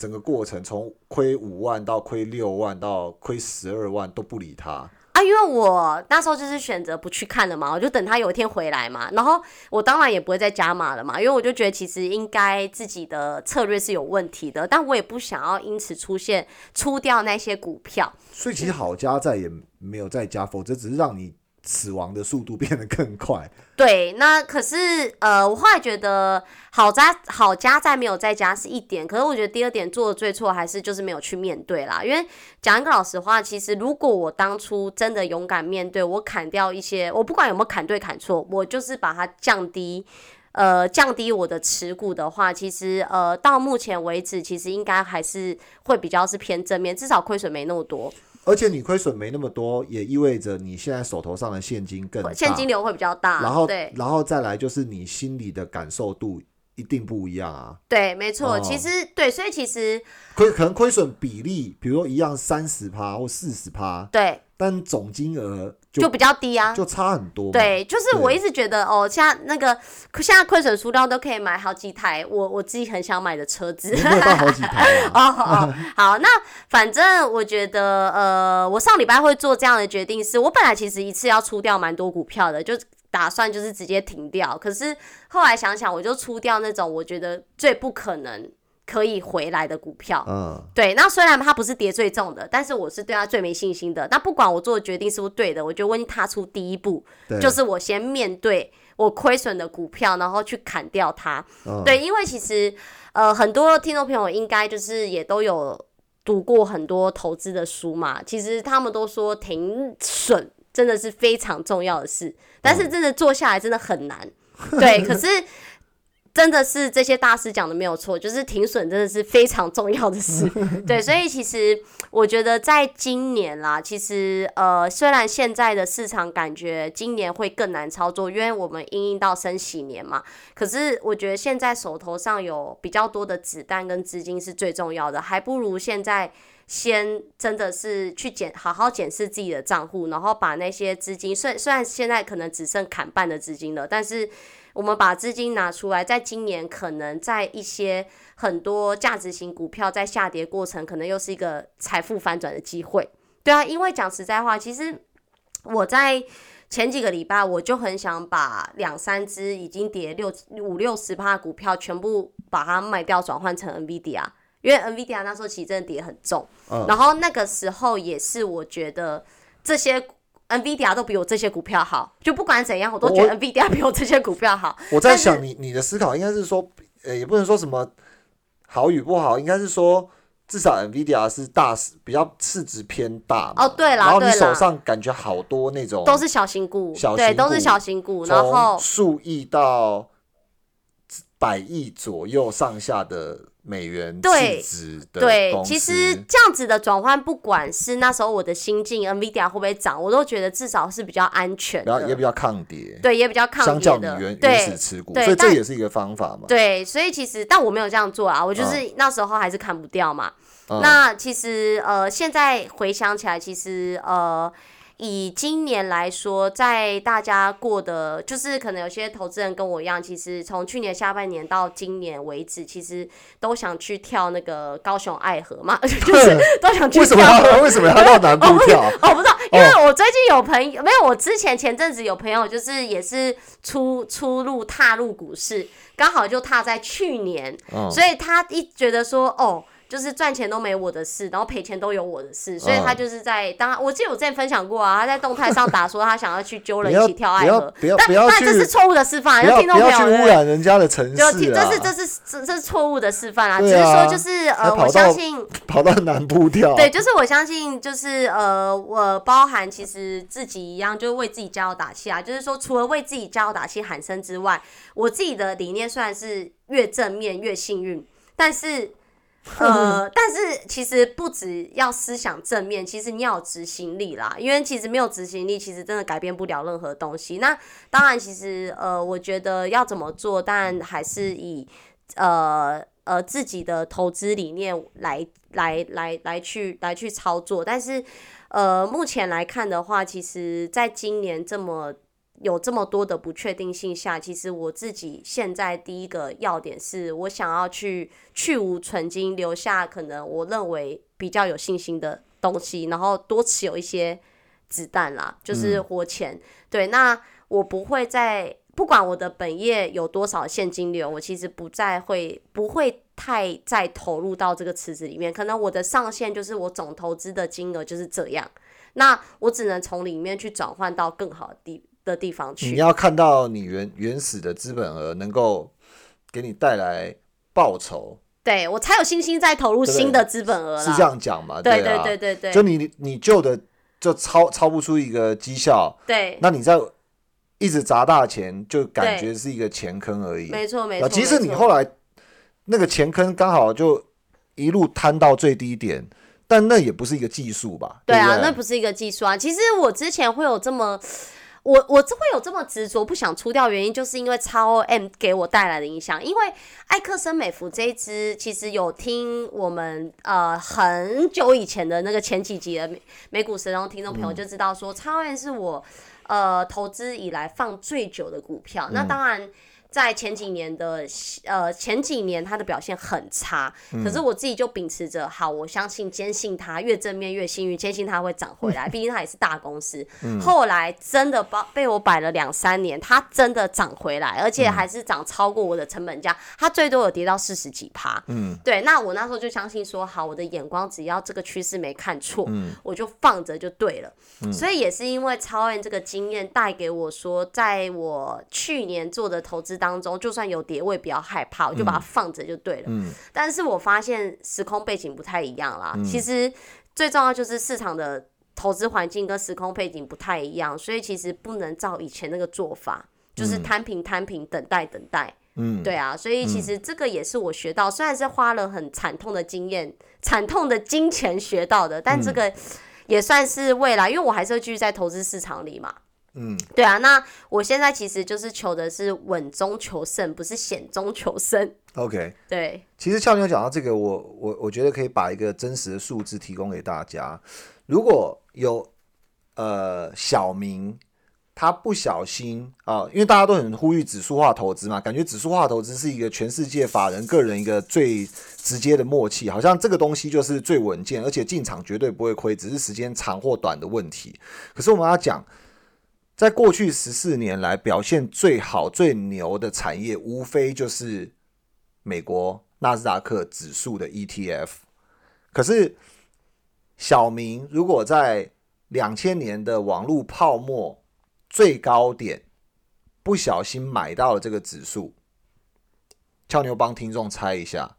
整个过程从亏五万到亏六万到亏十二万都不理他啊，因为我那时候就是选择不去看了嘛，我就等他有一天回来嘛，然后我当然也不会再加码了嘛，因为我就觉得其实应该自己的策略是有问题的，但我也不想要因此出现出掉那些股票，所以其实好加在也没有再加，否则只是让你。死亡的速度变得更快。对，那可是呃，我后来觉得好加好加在没有在加是一点，可是我觉得第二点做的最错还是就是没有去面对啦。因为讲一个老实话，其实如果我当初真的勇敢面对，我砍掉一些，我不管有没有砍对砍错，我就是把它降低，呃，降低我的持股的话，其实呃，到目前为止，其实应该还是会比较是偏正面，至少亏损没那么多。而且你亏损没那么多，也意味着你现在手头上的现金更现金流会比较大。然后，对，然后再来就是你心里的感受度一定不一样啊。对，没错，其实对，所以其实亏可能亏损比例，比如说一样三十趴或四十趴，对，但总金额。就比较低啊，就差很多。对，就是我一直觉得哦，像那个现在亏损输掉都可以买好几台我我自己很想买的车子。好几台 哦哦，好，那反正我觉得呃，我上礼拜会做这样的决定，是我本来其实一次要出掉蛮多股票的，就打算就是直接停掉。可是后来想想，我就出掉那种我觉得最不可能。可以回来的股票。嗯，对，那虽然它不是跌最重的，但是我是对它最没信心的。那不管我做的决定是不是对的，我觉得我已经踏出第一步，就是我先面对我亏损的股票，然后去砍掉它。嗯对，因为其实呃，很多听众朋友应该就是也都有读过很多投资的书嘛。其实他们都说停损真的是非常重要的事，但是真的做下来真的很难。对，可是。真的是这些大师讲的没有错，就是停损真的是非常重要的事。对，所以其实我觉得在今年啦，其实呃，虽然现在的市场感觉今年会更难操作，因为我们因应到升息年嘛。可是我觉得现在手头上有比较多的子弹跟资金是最重要的，还不如现在先真的是去检好好检视自己的账户，然后把那些资金，虽虽然现在可能只剩砍半的资金了，但是。我们把资金拿出来，在今年可能在一些很多价值型股票在下跌过程，可能又是一个财富翻转的机会。对啊，因为讲实在话，其实我在前几个礼拜我就很想把两三只已经跌六五六十趴的股票全部把它卖掉，转换成 NVIDIA，因为 NVIDIA 那时候其实真的跌很重，然后那个时候也是我觉得这些。NVIDIA 都比我这些股票好，就不管怎样，我都觉得 NVIDIA 比我这些股票好。我在想，你你的思考应该是说，呃，也不能说什么好与不好，应该是说，至少 NVIDIA 是大比较市值偏大哦，对啦，然后你手上感觉好多那种都是小型股，小对，都是小型股，然后数亿到百亿左右上下的。美元对对，其实这样子的转换，不管是那时候我的心境，NVIDIA 会不会涨，我都觉得至少是比较安全的，也比较抗跌，对，也比较抗跌的。原原始持股，所以这也是一个方法嘛。对，所以其实但我没有这样做啊，我就是那时候还是砍不掉嘛。那其实呃，现在回想起来，其实呃。以今年来说，在大家过的，就是可能有些投资人跟我一样，其实从去年下半年到今年为止，其实都想去跳那个高雄爱河嘛，就是都想去跳。为什么要为什么要到南部跳？哦，不知道，因为我最近有朋友，没有，我之前前阵子有朋友，就是也是出出入踏入股市，刚好就踏在去年，所以他一觉得说，哦。就是赚钱都没我的事，然后赔钱都有我的事，所以他就是在当我记得我之前分享过啊，他在动态上打说他想要去揪人一起跳爱河，但但这是错误的示范，要听众朋友不要去污染人家的城市，就这是这是这这是错误的示范啊，只是说就是呃，我相信 跑到南部跳，对，就是我相信就是呃，我包含其实自己一样，就是为自己加油打气啊，就是说除了为自己加油打气喊声之外，我自己的理念虽然是越正面越幸运，但是。呃，但是其实不只要思想正面，其实你要有执行力啦。因为其实没有执行力，其实真的改变不了任何东西。那当然，其实呃，我觉得要怎么做，但还是以呃呃自己的投资理念来来来来去来去操作。但是呃，目前来看的话，其实在今年这么。有这么多的不确定性下，其实我自己现在第一个要点是我想要去去无存金，留下可能我认为比较有信心的东西，然后多持有一些子弹啦，就是活钱。对，那我不会再不管我的本业有多少现金流，我其实不再会不会太再投入到这个池子里面。可能我的上限就是我总投资的金额就是这样，那我只能从里面去转换到更好的地。的地方去，你要看到你原原始的资本额能够给你带来报酬，对我才有信心再投入新的资本额。是这样讲嘛？对对对对对，就你你旧的就超超不出一个绩效，对，那你在一直砸大钱，就感觉是一个钱坑而已。没错没错，其实你后来那个钱坑刚好就一路摊到最低点，但那也不是一个技术吧？对啊，那不是一个技术啊。其实我之前会有这么。我我这会有这么执着不想出掉，原因就是因为超 M 给我带来的影响。因为艾克森美孚这一支，其实有听我们呃很久以前的那个前几集的美美股神龙听众朋友就知道说，超 M 是我呃投资以来放最久的股票。那当然。在前几年的呃前几年，他的表现很差。可是我自己就秉持着，好，我相信坚信他越正面越幸运，坚信他会涨回来。毕竟他也是大公司。后来真的把被我摆了两三年，它真的涨回来，而且还是涨超过我的成本价。它最多有跌到四十几趴。嗯，对。那我那时候就相信说，好，我的眼光只要这个趋势没看错，我就放着就对了。所以也是因为超验这个经验带给我说，在我去年做的投资。当中就算有跌，我也不要害怕，我就把它放着就对了。嗯，但是我发现时空背景不太一样啦。其实最重要就是市场的投资环境跟时空背景不太一样，所以其实不能照以前那个做法，就是摊平摊平，等待等待。嗯，对啊，所以其实这个也是我学到，虽然是花了很惨痛的经验、惨痛的金钱学到的，但这个也算是未来，因为我还是会继续在投资市场里嘛。嗯，对啊，那我现在其实就是求的是稳中求胜，不是险中求胜。OK，对。其实俏妞讲到这个，我我我觉得可以把一个真实的数字提供给大家。如果有呃小明他不小心啊，因为大家都很呼吁指数化投资嘛，感觉指数化投资是一个全世界法人个人一个最直接的默契，好像这个东西就是最稳健，而且进场绝对不会亏，只是时间长或短的问题。可是我们要讲。在过去十四年来，表现最好、最牛的产业，无非就是美国纳斯达克指数的 ETF。可是，小明如果在两千年的网络泡沫最高点不小心买到了这个指数，俏牛帮听众猜一下，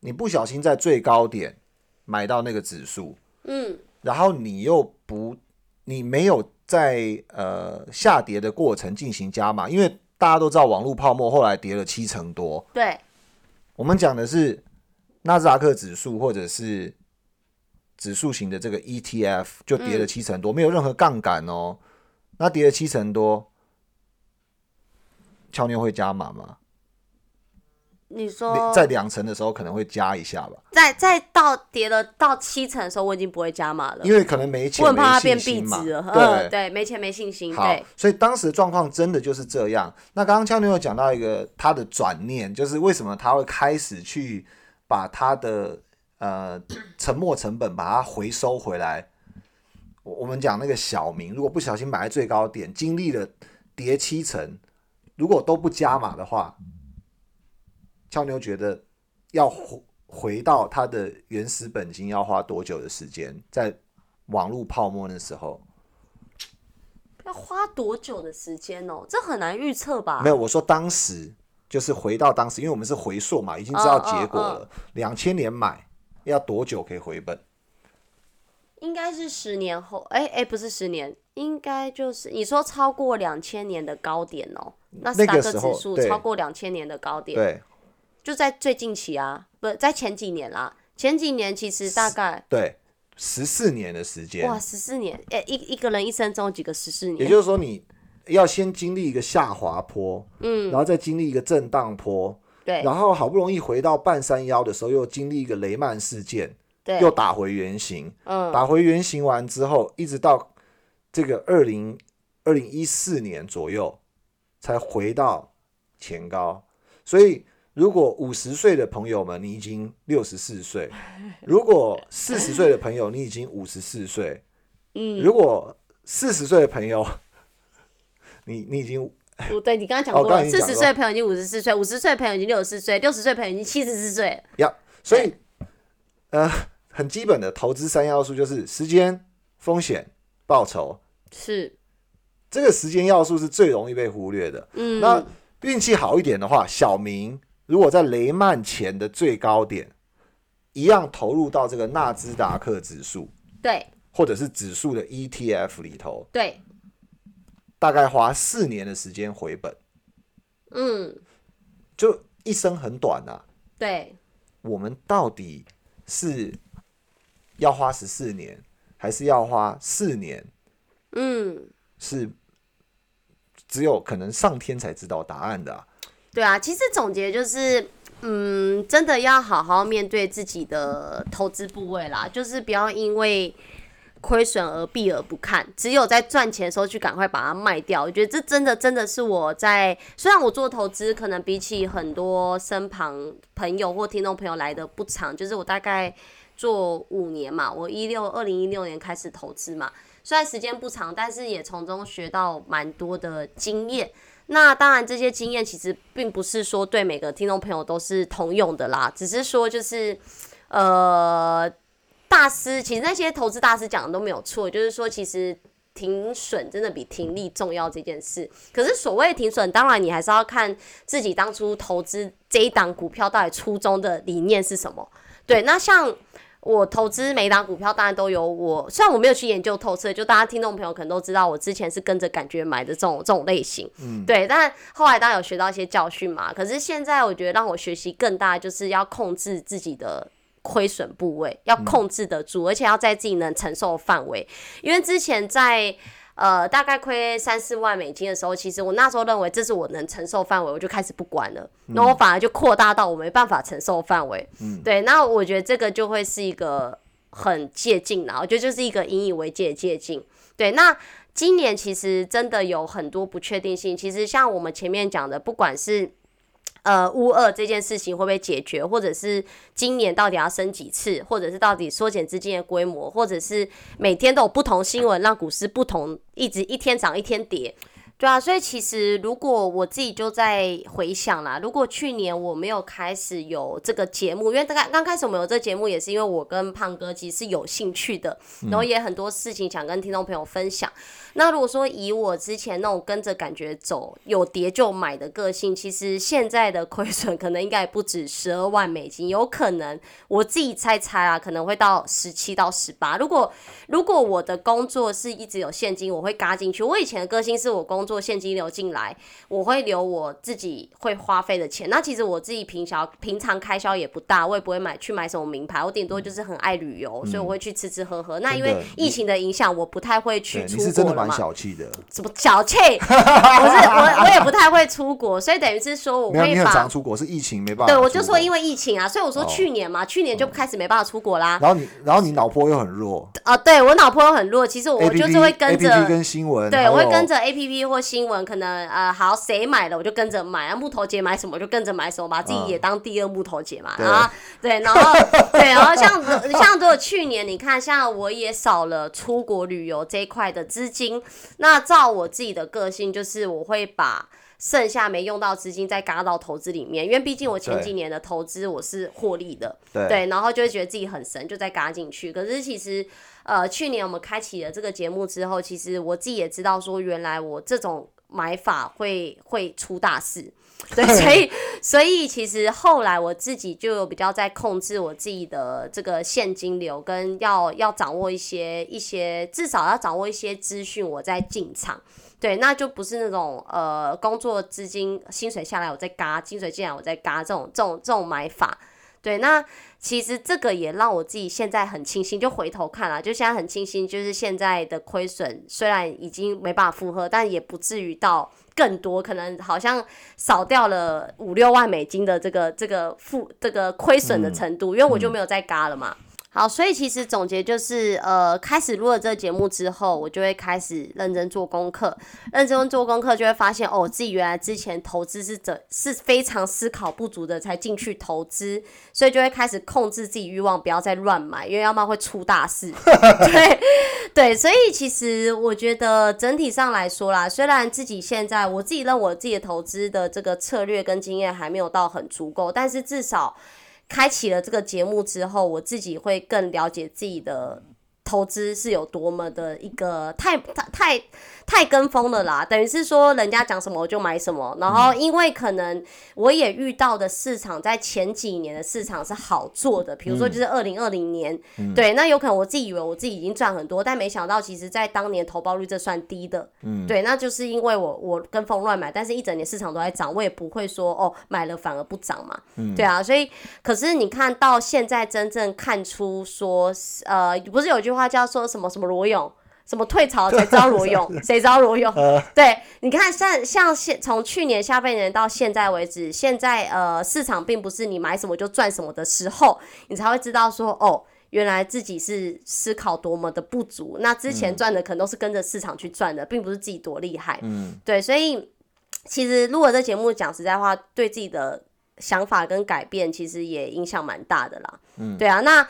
你不小心在最高点买到那个指数，嗯，然后你又不，你没有。在呃下跌的过程进行加码，因为大家都知道网络泡沫后来跌了七成多。对，我们讲的是纳斯达克指数或者是指数型的这个 ETF 就跌了七成多，没有任何杠杆哦。那跌了七成多，乔妞会加码吗？你说在两层的时候可能会加一下吧，在在到跌了到七层的时候，我已经不会加码了，因为可能没钱，我很怕它变币值了。对对，没钱没信心。好，所以当时的状况真的就是这样。那刚刚俏妞有讲到一个他的转念，就是为什么他会开始去把他的呃沉没成本把它回收回来。我我们讲那个小明，如果不小心买在最高点，经历了跌七层，如果都不加码的话。俏妞觉得要回回到他的原始本金要花多久的时间？在网络泡沫那时候，要花多久的时间哦？这很难预测吧？没有，我说当时就是回到当时，因为我们是回溯嘛，已经知道结果了。两千年买要多久可以回本？应该是十年后。哎哎，不是十年，应该就是你说超过两千年的高点哦。那那个指数超过两千年的高点，对。就在最近期啊，不在前几年啦。前几年其实大概对十四年的时间。哇，十四年！哎，一一个人一生中有几个十四年？也就是说，你要先经历一个下滑坡，嗯，然后再经历一个震荡坡，对，然后好不容易回到半山腰的时候，又经历一个雷曼事件，对，又打回原形，嗯，打回原形完之后，一直到这个二零二零一四年左右才回到前高，所以。如果五十岁的朋友们，你已经六十四岁；如果四十岁的朋友，你已经五十四岁；嗯，如果四十岁的朋友，你你已经不对，你刚刚讲过了，四十岁的朋友已经五十四岁，五十岁的朋友已经六十四岁，六十岁朋友已经七十四岁。呀，所以呃，很基本的投资三要素就是时间、风险、报酬。是这个时间要素是最容易被忽略的。嗯，那运气好一点的话，小明。如果在雷曼前的最高点，一样投入到这个纳斯达克指数，对，或者是指数的 ETF 里头，对，大概花四年的时间回本，嗯，就一生很短呐。对，我们到底是要花十四年，还是要花四年？嗯，是只有可能上天才知道答案的。对啊，其实总结就是，嗯，真的要好好面对自己的投资部位啦，就是不要因为亏损而避而不看，只有在赚钱的时候去赶快把它卖掉。我觉得这真的真的是我在虽然我做投资可能比起很多身旁朋友或听众朋友来的不长，就是我大概做五年嘛，我一六二零一六年开始投资嘛，虽然时间不长，但是也从中学到蛮多的经验。那当然这些经验其实并不是说对每个听众朋友都是通用的啦，只是说就是呃。大师其实那些投资大师讲的都没有错，就是说其实停损真的比停利重要这件事。可是所谓停损，当然你还是要看自己当初投资这一档股票到底初衷的理念是什么。对，那像我投资每档股票，当然都有我，虽然我没有去研究透彻，就大家听众朋友可能都知道，我之前是跟着感觉买的这种这种类型。嗯，对，但后来当然有学到一些教训嘛。可是现在我觉得让我学习更大，就是要控制自己的。亏损部位要控制得住，而且要在自己能承受范围。因为之前在呃大概亏三四万美金的时候，其实我那时候认为这是我能承受范围，我就开始不管了。那我反而就扩大到我没办法承受范围。嗯，对。那我觉得这个就会是一个很借镜啦。我觉得就是一个引以为戒的借镜。对，那今年其实真的有很多不确定性。其实像我们前面讲的，不管是呃，乌二这件事情会不会解决，或者是今年到底要升几次，或者是到底缩减资金的规模，或者是每天都有不同新闻让股市不同，一直一天涨一天跌。对啊，所以其实如果我自己就在回想啦，如果去年我没有开始有这个节目，因为大概刚开始我们有这个节目，也是因为我跟胖哥其实是有兴趣的，然后也很多事情想跟听众朋友分享。那如果说以我之前那种跟着感觉走，有跌就买的个性，其实现在的亏损可能应该也不止十二万美金，有可能我自己猜猜啊，可能会到十七到十八。如果如果我的工作是一直有现金，我会嘎进去。我以前的个性是我工作现金流进来，我会留我自己会花费的钱。那其实我自己平常平常开销也不大，我也不会买去买什么名牌，我顶多就是很爱旅游，所以我会去吃吃喝喝。那因为疫情的影响，我不太会去出国小气的？什么小气？不是我，我也不太会出国，所以等于是说我会把出国是疫情没办法。对，我就说因为疫情啊，所以我说去年嘛，去年就开始没办法出国啦。然后你，然后你脑波又很弱。啊，对我脑波又很弱，其实我就是会跟着跟新闻，对我会跟着 A P P 或新闻。可能呃好，谁买了我就跟着买啊。木头姐买什么我就跟着买什么，把自己也当第二木头姐嘛。然后对，然后 对，然后像像如果去年你看，像我也少了出国旅游这一块的资金。那照我自己的个性，就是我会把剩下没用到资金再嘎到投资里面，因为毕竟我前几年的投资我是获利的。对，然后就会觉得自己很神，就再嘎进去。可是其实呃，去年我们开启了这个节目之后，其实我自己也知道说，原来我这种。买法会会出大事，对，所以所以其实后来我自己就有比较在控制我自己的这个现金流，跟要要掌握一些一些至少要掌握一些资讯，我在进场，对，那就不是那种呃工作资金薪水下来我再嘎，薪水进来我再嘎这种这种这种买法。对，那其实这个也让我自己现在很清新，就回头看了，就现在很清新，就是现在的亏损虽然已经没办法负荷，但也不至于到更多，可能好像少掉了五六万美金的这个这个负这个亏损的程度，因为我就没有再嘎了嘛。好，所以其实总结就是，呃，开始录了这个节目之后，我就会开始认真做功课，认真做功课就会发现，哦，自己原来之前投资是怎是非常思考不足的才进去投资，所以就会开始控制自己欲望，不要再乱买，因为要不然会出大事。对对，所以其实我觉得整体上来说啦，虽然自己现在我自己认我自己的投资的这个策略跟经验还没有到很足够，但是至少。开启了这个节目之后，我自己会更了解自己的。投资是有多么的一个太太太太跟风了啦，等于是说人家讲什么我就买什么，然后因为可能我也遇到的市场在前几年的市场是好做的，比如说就是二零二零年，对，那有可能我自己以为我自己已经赚很多，但没想到其实在当年投报率这算低的，嗯，对，那就是因为我我跟风乱买，但是一整年市场都在涨，我也不会说哦买了反而不涨嘛，嗯，对啊，所以可是你看到现在真正看出说呃不是有句。话叫说什么什么罗勇，什么退潮才知道罗勇，谁知道罗勇？对，你看像像现从去年下半年到现在为止，现在呃市场并不是你买什么就赚什么的时候，你才会知道说哦。原来自己是思考多么的不足。那之前赚的可能都是跟着市场去赚的，并不是自己多厉害。嗯，对，所以其实如果这节目讲实在话，对自己的想法跟改变，其实也影响蛮大的啦。嗯，对啊，那。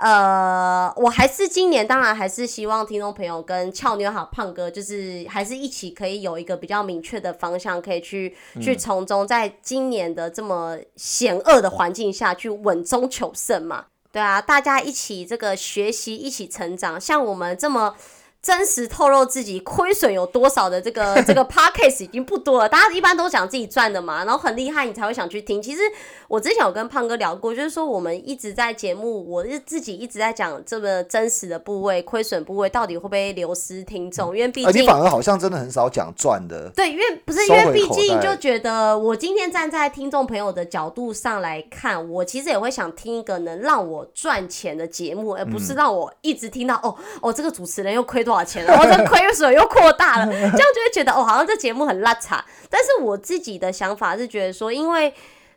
呃，我还是今年当然还是希望听众朋友跟俏妞还有胖哥，就是还是一起可以有一个比较明确的方向，可以去去从中，在今年的这么险恶的环境下去稳中求胜嘛。对啊，大家一起这个学习，一起成长，像我们这么。真实透露自己亏损有多少的这个 这个 podcast 已经不多了，大家一般都讲自己赚的嘛，然后很厉害你才会想去听。其实我之前有跟胖哥聊过，就是说我们一直在节目，我是自己一直在讲这个真实的部位亏损部位到底会不会流失听众，因为毕竟你反而好像真的很少讲赚的。对，因为不是因为毕竟就觉得我今天站在听众朋友的角度上来看，我其实也会想听一个能让我赚钱的节目，而不是让我一直听到哦哦这个主持人又亏多多少钱了，我的亏损又扩大了，这样就会觉得哦，好像这节目很拉差。但是我自己的想法是觉得说，因为。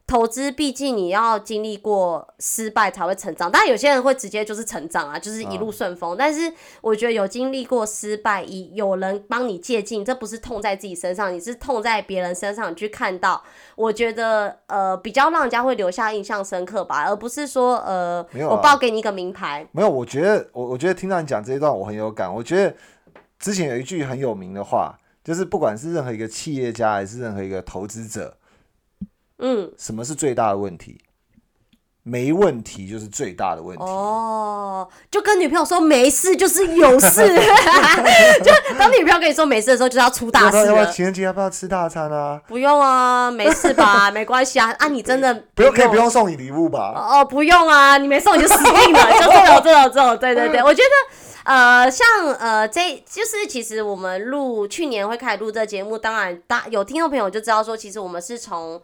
投资毕竟你要经历过失败才会成长，当然有些人会直接就是成长啊，就是一路顺风。但是我觉得有经历过失败，以有人帮你借镜，这不是痛在自己身上，你是痛在别人身上，你去看到，我觉得呃比较让人家会留下印象深刻吧，而不是说呃我报给你一个名牌。没有，我觉得我我觉得听到你讲这一段我很有感。我觉得之前有一句很有名的话，就是不管是任何一个企业家还是任何一个投资者。嗯，什么是最大的问题？没问题就是最大的问题。哦，就跟女朋友说没事就是有事，就当女朋友跟你说没事的时候，就是要出大事了。情人节要不要吃大餐啊？不用啊，没事吧？没关系啊。啊，你真的不用可以不用送你礼物吧？哦，不用啊，你没送你就死定了，就这种这种这种。对对对，我觉得呃，像呃，这就是其实我们录去年会开始录这节目，当然大有听众朋友就知道说，其实我们是从。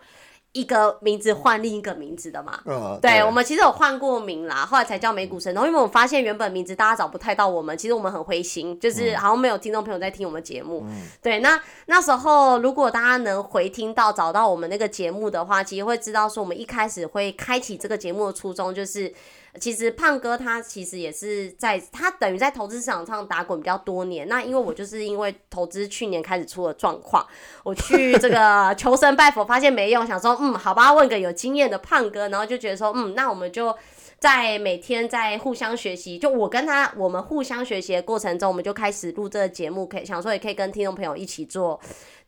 一个名字换另一个名字的嘛？嗯，对，我们其实有换过名啦，后来才叫美股神。然后因为我发现原本名字大家找不太到我们，其实我们很灰心，就是好像没有听众朋友在听我们节目。对，那那时候如果大家能回听到找到我们那个节目的话，其实会知道说我们一开始会开启这个节目的初衷就是。其实胖哥他其实也是在他等于在投资市场上打滚比较多年。那因为我就是因为投资去年开始出了状况，我去这个 求神拜佛，发现没用，想说嗯好吧，问个有经验的胖哥，然后就觉得说嗯那我们就在每天在互相学习，就我跟他我们互相学习的过程中，我们就开始录这个节目，可以想说也可以跟听众朋友一起做。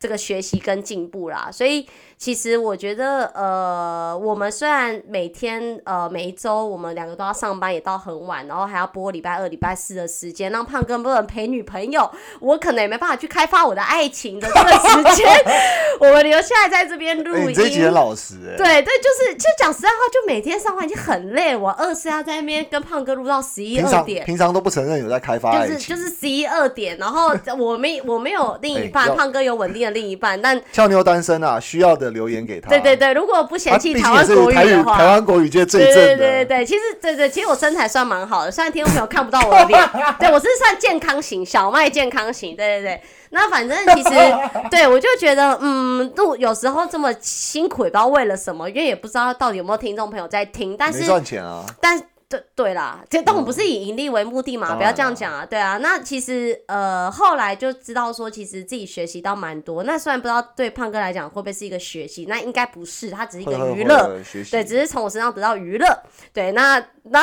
这个学习跟进步啦，所以其实我觉得，呃，我们虽然每天呃每一周我们两个都要上班，也到很晚，然后还要播礼拜二、礼拜四的时间，让胖哥不能陪女朋友，我可能也没办法去开发我的爱情的这个时间，我们留下来在这边录音。这几很老实哎。对对，就是就讲实在话，就每天上班已经很累，我二是要在那边跟胖哥录到十一二点，平常都不承认有在开发就是就是十一二点，然后我没我没有另一半，胖哥有稳定的。另一半，但俏妞单身啊，需要的留言给他。对对对，如果不嫌弃台湾国语的话，台湾国语界最正对对对对，其实对对，其实我身材算蛮好的，虽然听众朋友看不到我的脸，对我是算健康型，小麦健康型。对对对，那反正其实 对我就觉得，嗯，都有时候这么辛苦，也不知道为了什么，因为也不知道到底有没有听众朋友在听，但是赚钱啊，但。对对啦，这但我不是以盈利为目的嘛，不要这样讲啊。对啊，那其实呃后来就知道说，其实自己学习到蛮多。那虽然不知道对胖哥来讲会不会是一个学习，那应该不是，他只是一个娱乐，对，只是从我身上得到娱乐。对，那那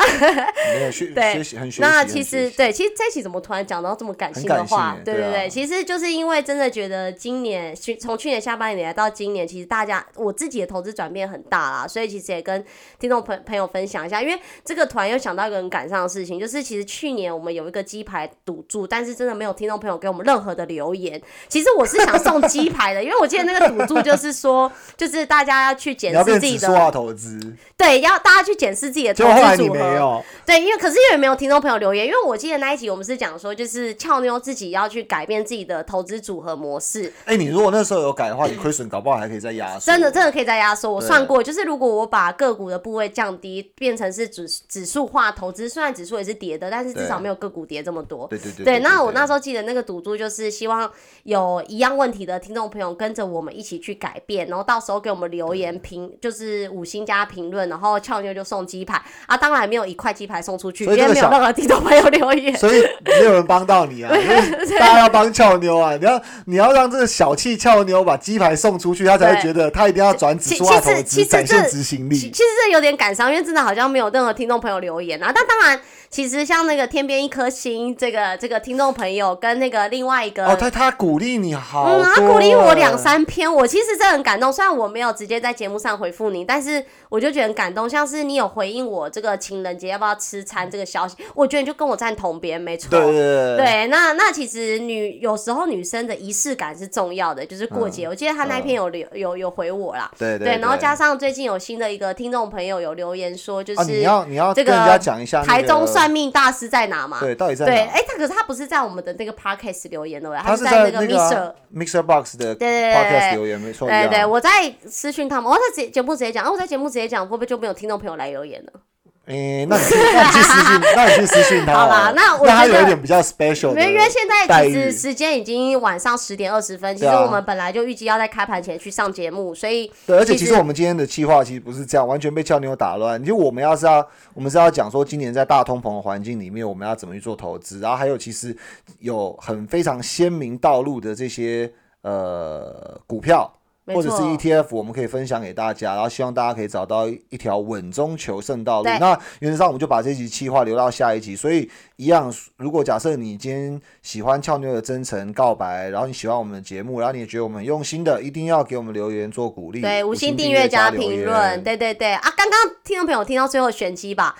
对，那其实对，其实这期怎么突然讲到这么感性的话？对对对，其实就是因为真的觉得今年去从去年下半年到今年，其实大家我自己的投资转变很大啦，所以其实也跟听众朋朋友分享一下，因为这个团。又想到一个很感伤的事情，就是其实去年我们有一个鸡排赌注，但是真的没有听众朋友给我们任何的留言。其实我是想送鸡排的，因为我记得那个赌注就是说，就是大家要去检视自己的投资，对，要大家去检视自己的投资组合。对，因为可是因为没有听众朋友留言，因为我记得那一集我们是讲说，就是俏妞自己要去改变自己的投资组合模式。哎，你如果那时候有改的话，你亏损搞不好还可以再压缩。真的，真的可以再压缩。我算过，就是如果我把个股的部位降低，变成是只只。数化投资，虽然指数也是跌的，但是至少没有个股跌这么多。对对对对，那我那时候候记得那个赌注就是希望有一样问题的听众朋友跟着我们一起去改变，然后到时候给我们留言评，就是五星加评论，然后俏妞就送鸡排啊，当然没有一块鸡排送出去，因为没有任何听众朋友留言。所以没有人帮到你啊，大家要帮俏妞啊，你要你要让这个小气俏妞把鸡排送出去，他才会觉得他一定要转指其数化投资，其实展现这执行力。其其实这有点感伤，因为真的好像没有任何听众朋友留言啊。但当然，其实像那个天边一颗星这个这个听众朋友跟那个另外一个哦，他他鼓励你好嗯，他鼓励我哎两三篇，我其实真的很感动。虽然我没有直接在节目上回复你，但是我就觉得很感动。像是你有回应我这个情人节要不要吃餐这个消息，我觉得你就跟我站同边，没错。对对对对，那那其实女有时候女生的仪式感是重要的，就是过节。我记得他那一篇有留有有回我啦，对对对，然后加上最近有新的一个听众朋友有留言说，就啊，你要你要这跟人家讲一下那台中算命大师在哪嘛？对到底在对，哪？哎，他可是他不是在我们的那个 podcast 留言的，他是是在那个 Mixer Box 的对对对 Podcast 留言，没错，对对，我在私讯他们，我在节节目直接讲，啊，我在节目直接讲，会不会就没有听众朋友来留言了？诶，那你去那你去私信，那你去私信他好啦哦那我觉得有一点比较 special 的因为现在其实时间已经晚上十点二十分，其实我们本来就预计要在开盘前去上节目，所以对，而且其实其实我们今天的计划其实不是这样，完全被俏妞打乱。就我们要是要，我们是要讲说，今年在大通膨的环境里面，我们要怎么去做投资，然后还有其实有很非常鲜明道路的这些呃股票。没或者是 ETF，我们可以分享给大家，然后希望大家可以找到一一条稳中求胜道路。那原则上我们就把这集企划留到下一集。所以一样，如果假设你今天喜欢俏妞的真诚告白，然后你喜欢我们的节目，然后你也觉得我们用心的，一定要给我们留言做鼓励。对五星星订阅加评论，对对对啊！刚刚听众朋友听到最后选机吧，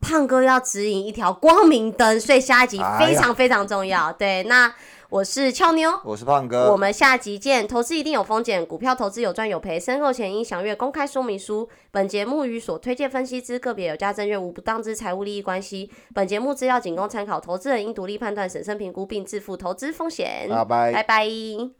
胖哥要指引一条光明灯，所以下一集非常非常重要。对，那我是俏妞。我是胖哥，我们下集见。投资一定有风险，股票投资有赚有赔，申购前应详阅公开说明书。本节目与所推荐分析之个别有价证券无不当之财务利益关系。本节目资料仅供参考，投资人应独立判断、审慎评估并自负投资风险。拜拜拜拜。